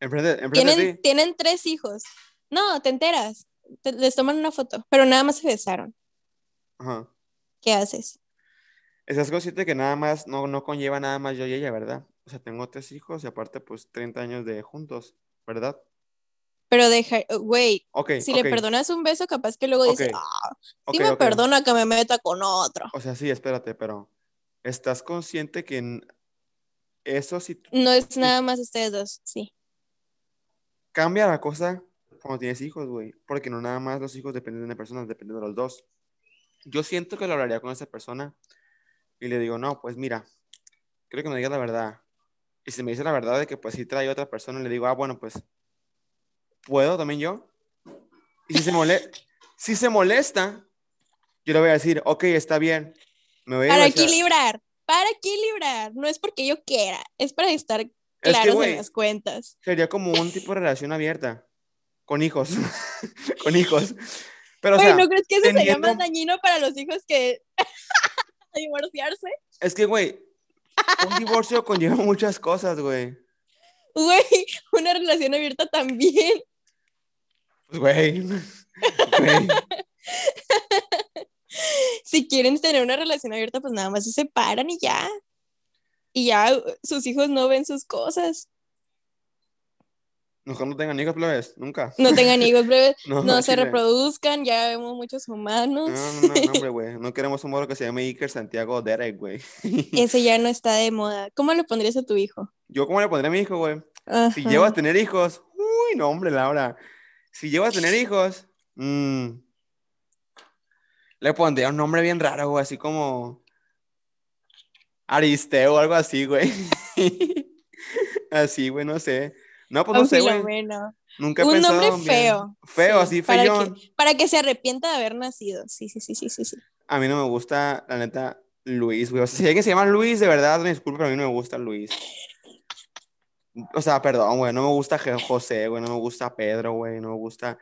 Enfrente, enfrente de Tienen, ti. tienen tres hijos. No, te enteras. Te- les toman una foto, pero nada más se besaron. Ajá. ¿Qué haces? Estás consciente que nada más, no, no conlleva nada más yo y ella, ¿verdad? O sea, tengo tres hijos y aparte, pues, 30 años de juntos, ¿verdad? Pero deja, güey, Ok, si le perdonas un beso, capaz que luego dice, ah, sí me perdona que me meta con otro. O sea, sí, espérate, pero ¿estás consciente que en eso sí No es nada más ustedes dos, sí. cambia la cosa cuando tienes hijos, güey? Porque no nada más los hijos dependen de una persona, dependen de los dos. Yo siento que lo hablaría con esa persona y le digo, no, pues mira, creo que me digas la verdad. Y si me dice la verdad de que pues sí trae otra persona, le digo, ah, bueno, pues, ¿puedo también yo? Y si se, mole si se molesta, yo le voy a decir, ok, está bien. Me voy a Para divorciar". equilibrar, para equilibrar. No es porque yo quiera, es para estar Es que, claros güey, en las cuentas. sería como un tipo de relación abierta. Con hijos. [LAUGHS] con hijos. Pero, o Güey, sea, ¿no crees que eso sería teniendo- más dañino para los hijos que [LAUGHS] divorciarse? es que, güey, un divorcio conlleva muchas cosas, güey. Güey, una relación abierta también. Pues, güey. Güey. Si quieren tener una relación abierta, pues nada más se separan y ya. Y ya sus hijos no ven sus cosas. Mejor no tengan hijos, plebes. Nunca. No tengan hijos breves, [LAUGHS] No, se reproduzcan, ya vemos muchos humanos. No, no, no, hombre, [LAUGHS] güey. No queremos un moro que se llame Iker Santiago Derek, güey. [LAUGHS] Eso ya no está de moda. ¿Cómo le pondrías a tu hijo? Yo, ¿cómo le pondré a mi hijo, güey? Si llego a tener hijos. Uy, no, hombre, Laura. Si llego a tener hijos. mm, le pondría un nombre bien raro, güey. Así como. Aristeo o algo así, güey. así, güey, no sé. No, pues no sé, güey. Nunca he Un pensado nombre bien. feo. Feo, Sí, así, para feyón. que, para que se arrepienta de haber nacido. Sí, sí, sí, sí, sí. sí. A mí no me gusta, la neta, Luis, güey. O sea, si alguien se llama Luis, de verdad, me disculpo, pero a mí no me gusta Luis. O sea, perdón, güey, no me gusta José, güey, no me gusta Pedro, güey, no me gusta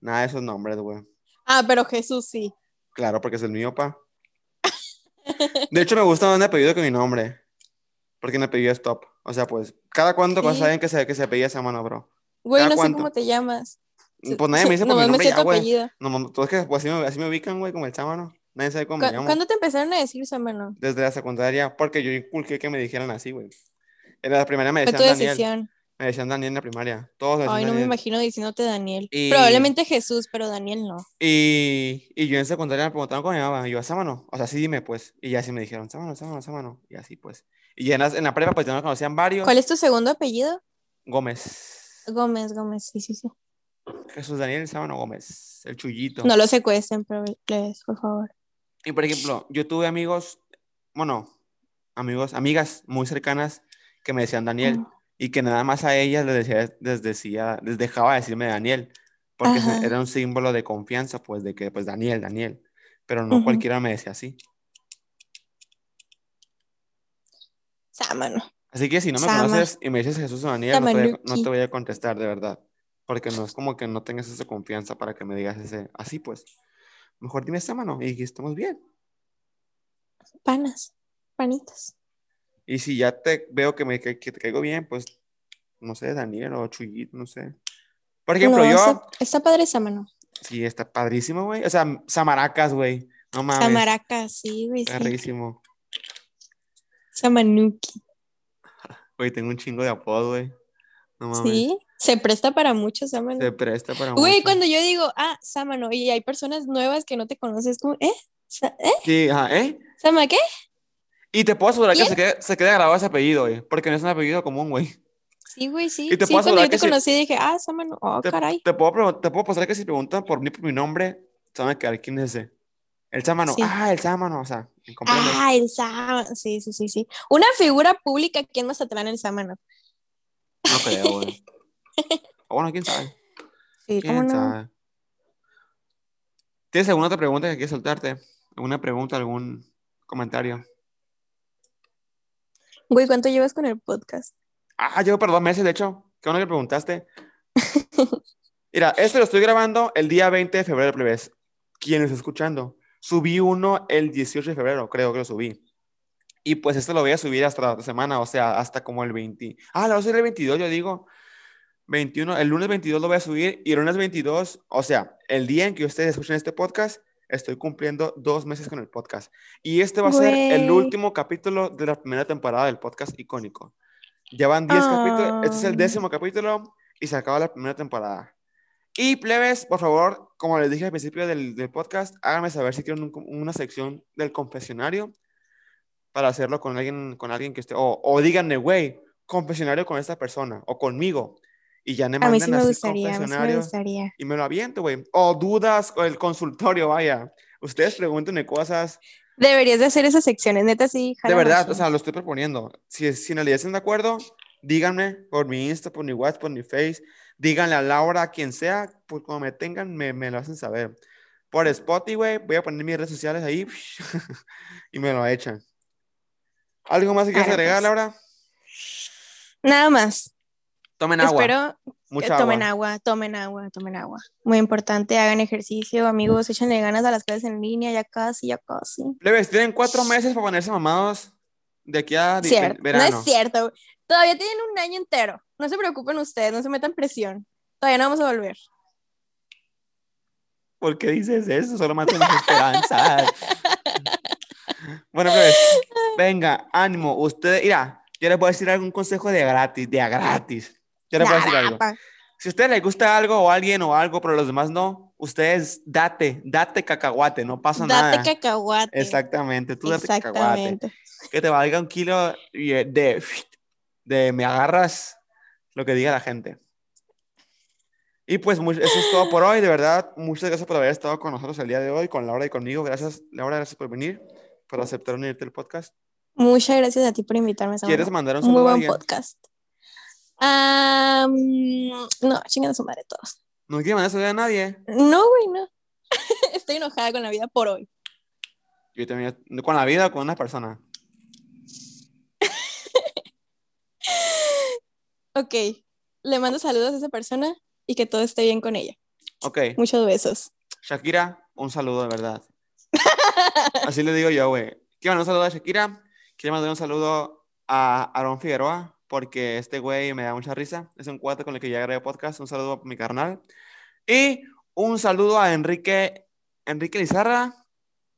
nada de esos nombres, güey. Ah, pero Jesús sí. Claro, porque es el mío, pa. De hecho, me gusta más mi apellido que mi nombre. Porque mi apellido es top. O sea, pues, ¿cada cuánto Sí. saben que se, que se apellida esa mano, bro? Güey, ¿Cada no sé cuánto? cómo te llamas. Pues nadie me dice por mi Nomás me nombre sé ya, güey. apellido. No, todos que pues, así, me, así me ubican, güey, como el sábano. Nadie sabe cómo me ¿Cu- llamo. ¿Cuándo te empezaron a decir Samano? Desde la secundaria, porque yo inculqué que me dijeran así, güey. En la primaria me decían Daniel. decisión. Me decían Daniel en la primaria. Todos me Ay, no me Daniel. imagino diciéndote Daniel. Y- Probablemente Jesús, pero Daniel no. Y, y yo en secundaria me preguntaron cómo me llamaba. Y yo, Sámano. O sea, sí, dime, pues. Y ya así me dijeron, Sámano, Sámano, Sámano. Y así, pues. Y en la, en la prepa, pues ya me conocían varios. ¿Cuál es tu segundo apellido? Gómez. Gómez, Gómez, sí, sí, sí. Jesús Daniel Sámano Gómez. El chullito. No lo secuestren, please, por favor. Y por ejemplo, yo tuve amigos, bueno, amigos, amigas muy cercanas que me decían Daniel. Y que nada más a ellas les, decía, les, decía, les dejaba decirme Daniel. Porque Ajá. era un símbolo de confianza, pues, de que, pues, Daniel, Daniel. Pero no Ujú. cualquiera me decía así. Sámano. Así que si no me Sama. conoces y me dices Jesús Daniel, no te, voy a, no te voy a contestar, de verdad. Porque no es como que no tengas esa confianza para que me digas ese, así pues. Mejor dime esta mano y estamos bien. Panas. Panitas. Y si ya te veo que, me, que, que te caigo bien, pues, no sé, Daniel o Chuyito, no sé. Por ejemplo, no, yo, está, está padre Sámano. sí, está padrísimo, güey. O sea, Samaracas, güey. No mames. Samaraca, sí, güey. sí. Samanuki. Güey, tengo un chingo de apodo, güey. No mames. Sí. Se presta para mucho Sámano. Se presta para Güey, mucho. cuando yo digo, ah, Sámano, y hay personas nuevas que no te conoces, como, ¿eh? ¿Eh? Sí, ajá, ¿eh? ¿Sama qué? Y te puedo asegurar que se queda, se queda grabado ese apellido, güey. Porque no es un apellido común, güey. Sí, güey, sí. Y te sí, puedo cuando yo te que conocí dije, ah, Sámano, oh, Te, caray. te puedo, te puedo pasar que si preguntan por mí, por mi nombre, a quedar, ¿quién es ese? El Sámano. Sí. Ah, el Sámano, o sea, Ah, el Sámano. Sí, sí, sí, sí. Una figura pública aquí en Mazatlán, el Sámano. No creo, güey. O bueno, quién sabe. Sí, ¿Quién ¿cómo no? sabe? ¿Tienes alguna otra pregunta que quieras soltarte? ¿Alguna pregunta, algún comentario? Güey, ¿cuánto llevas con el podcast? Ah, llevo por dos meses, de hecho. Qué bueno que preguntaste. [LAUGHS] Mira, este lo estoy grabando el día 20 de febrero, plebes. ¿Quién está escuchando? Subí uno el 18 de febrero, creo que lo subí. Y pues este lo voy a subir hasta la otra semana, o sea, hasta como el 20. Ah, lo voy a subir el 22, yo digo. 21, el lunes 22 lo voy a subir y el lunes 22, o sea, el día en que ustedes escuchen este podcast, estoy cumpliendo dos meses con el podcast. Y este va a ser el último capítulo de la primera temporada del podcast icónico. Ya van 10 capítulos, este es el décimo capítulo y se acaba la primera temporada. Y plebes, por favor, como les dije al principio del, del podcast, háganme saber si quieren un- una sección del confesionario para hacerlo con alguien, con alguien que esté, o, o díganme, güey, confesionario con esta persona o conmigo. Y ya me A mí sí me gustaría, a mí sí me gustaría. y me lo aviento, güey. O dudas o el consultorio, vaya. Ustedes pregúntenme cosas. Deberías de hacer esas secciones, neta, sí. De verdad, o sea, lo estoy proponiendo. Si, si en realidad están de acuerdo, díganme por mi Insta, por mi WhatsApp, por mi Face. Díganle a Laura, a quien sea, pues como me tengan, me, me lo hacen saber. Por Spotify, güey, voy a poner mis redes sociales ahí [LAUGHS] y me lo echan. ¿Algo más que quieras agregar, pues. Laura? Nada más. Tomen agua. Espero mucha que agua. tomen agua, tomen agua, tomen agua. Muy importante, hagan ejercicio, amigos, échenle ganas a las clases en línea, ya casi, ya casi. Plebes, tienen cuatro meses para ponerse mamados de aquí a Cierto, verano. no es cierto. Todavía tienen un año entero. No se preocupen ustedes, no se metan presión. Todavía no vamos a volver. ¿Por qué dices eso? Solo matan mis esperanzas. [LAUGHS] bueno, pues, venga, ánimo. Usted, mira, yo les voy a decir algún consejo de gratis, de a gratis. Yo les voy a decir algo. Si a usted le gusta algo o alguien o algo, pero los demás no, ustedes date, date cacahuate, no pasa Date nada. cacahuate. Exactamente, tú date cacahuate. Exactamente. Que te valga un kilo eh, de, de me agarras lo que diga la gente. Y pues eso es todo por hoy, de verdad. Muchas gracias por haber estado con nosotros el día de hoy, con Laura y conmigo. Gracias, Laura, gracias por venir, por aceptar unirte al podcast. Muchas gracias a ti por invitarme. Samuel. ¿Quieres mandar un Muy saludo a buen alguien? podcast. Mm, no, chingan a su madre todos. ¿No quieres mandar saludo a nadie? No, güey, no. [LAUGHS] Estoy enojada con la vida por hoy. Yo también, con la vida o con una persona. Ok, le mando saludos a esa persona y que todo esté bien con ella. Ok, Muchos besos. Shakira, un saludo de verdad. [LAUGHS] Así le digo yo, güey. Quiero mandar un saludo a Shakira. Quiero mandar un saludo a Aaron Figueroa, porque este güey me da mucha risa. Es un cuate con el que ya grabé podcast. Un saludo a mi carnal. Y un saludo a Enrique, Enrique Lizarra.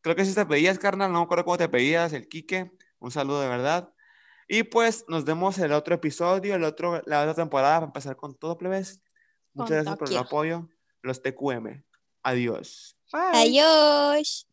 Creo que si te pedías, carnal. No me acuerdo cómo te pedías, el Quique. Un saludo de verdad. Y pues nos vemos en el otro episodio, el otro, la otra temporada, para empezar con todo, plebes. Muchas gracias por el apoyo. Los TQM. Adiós. Bye. Adiós.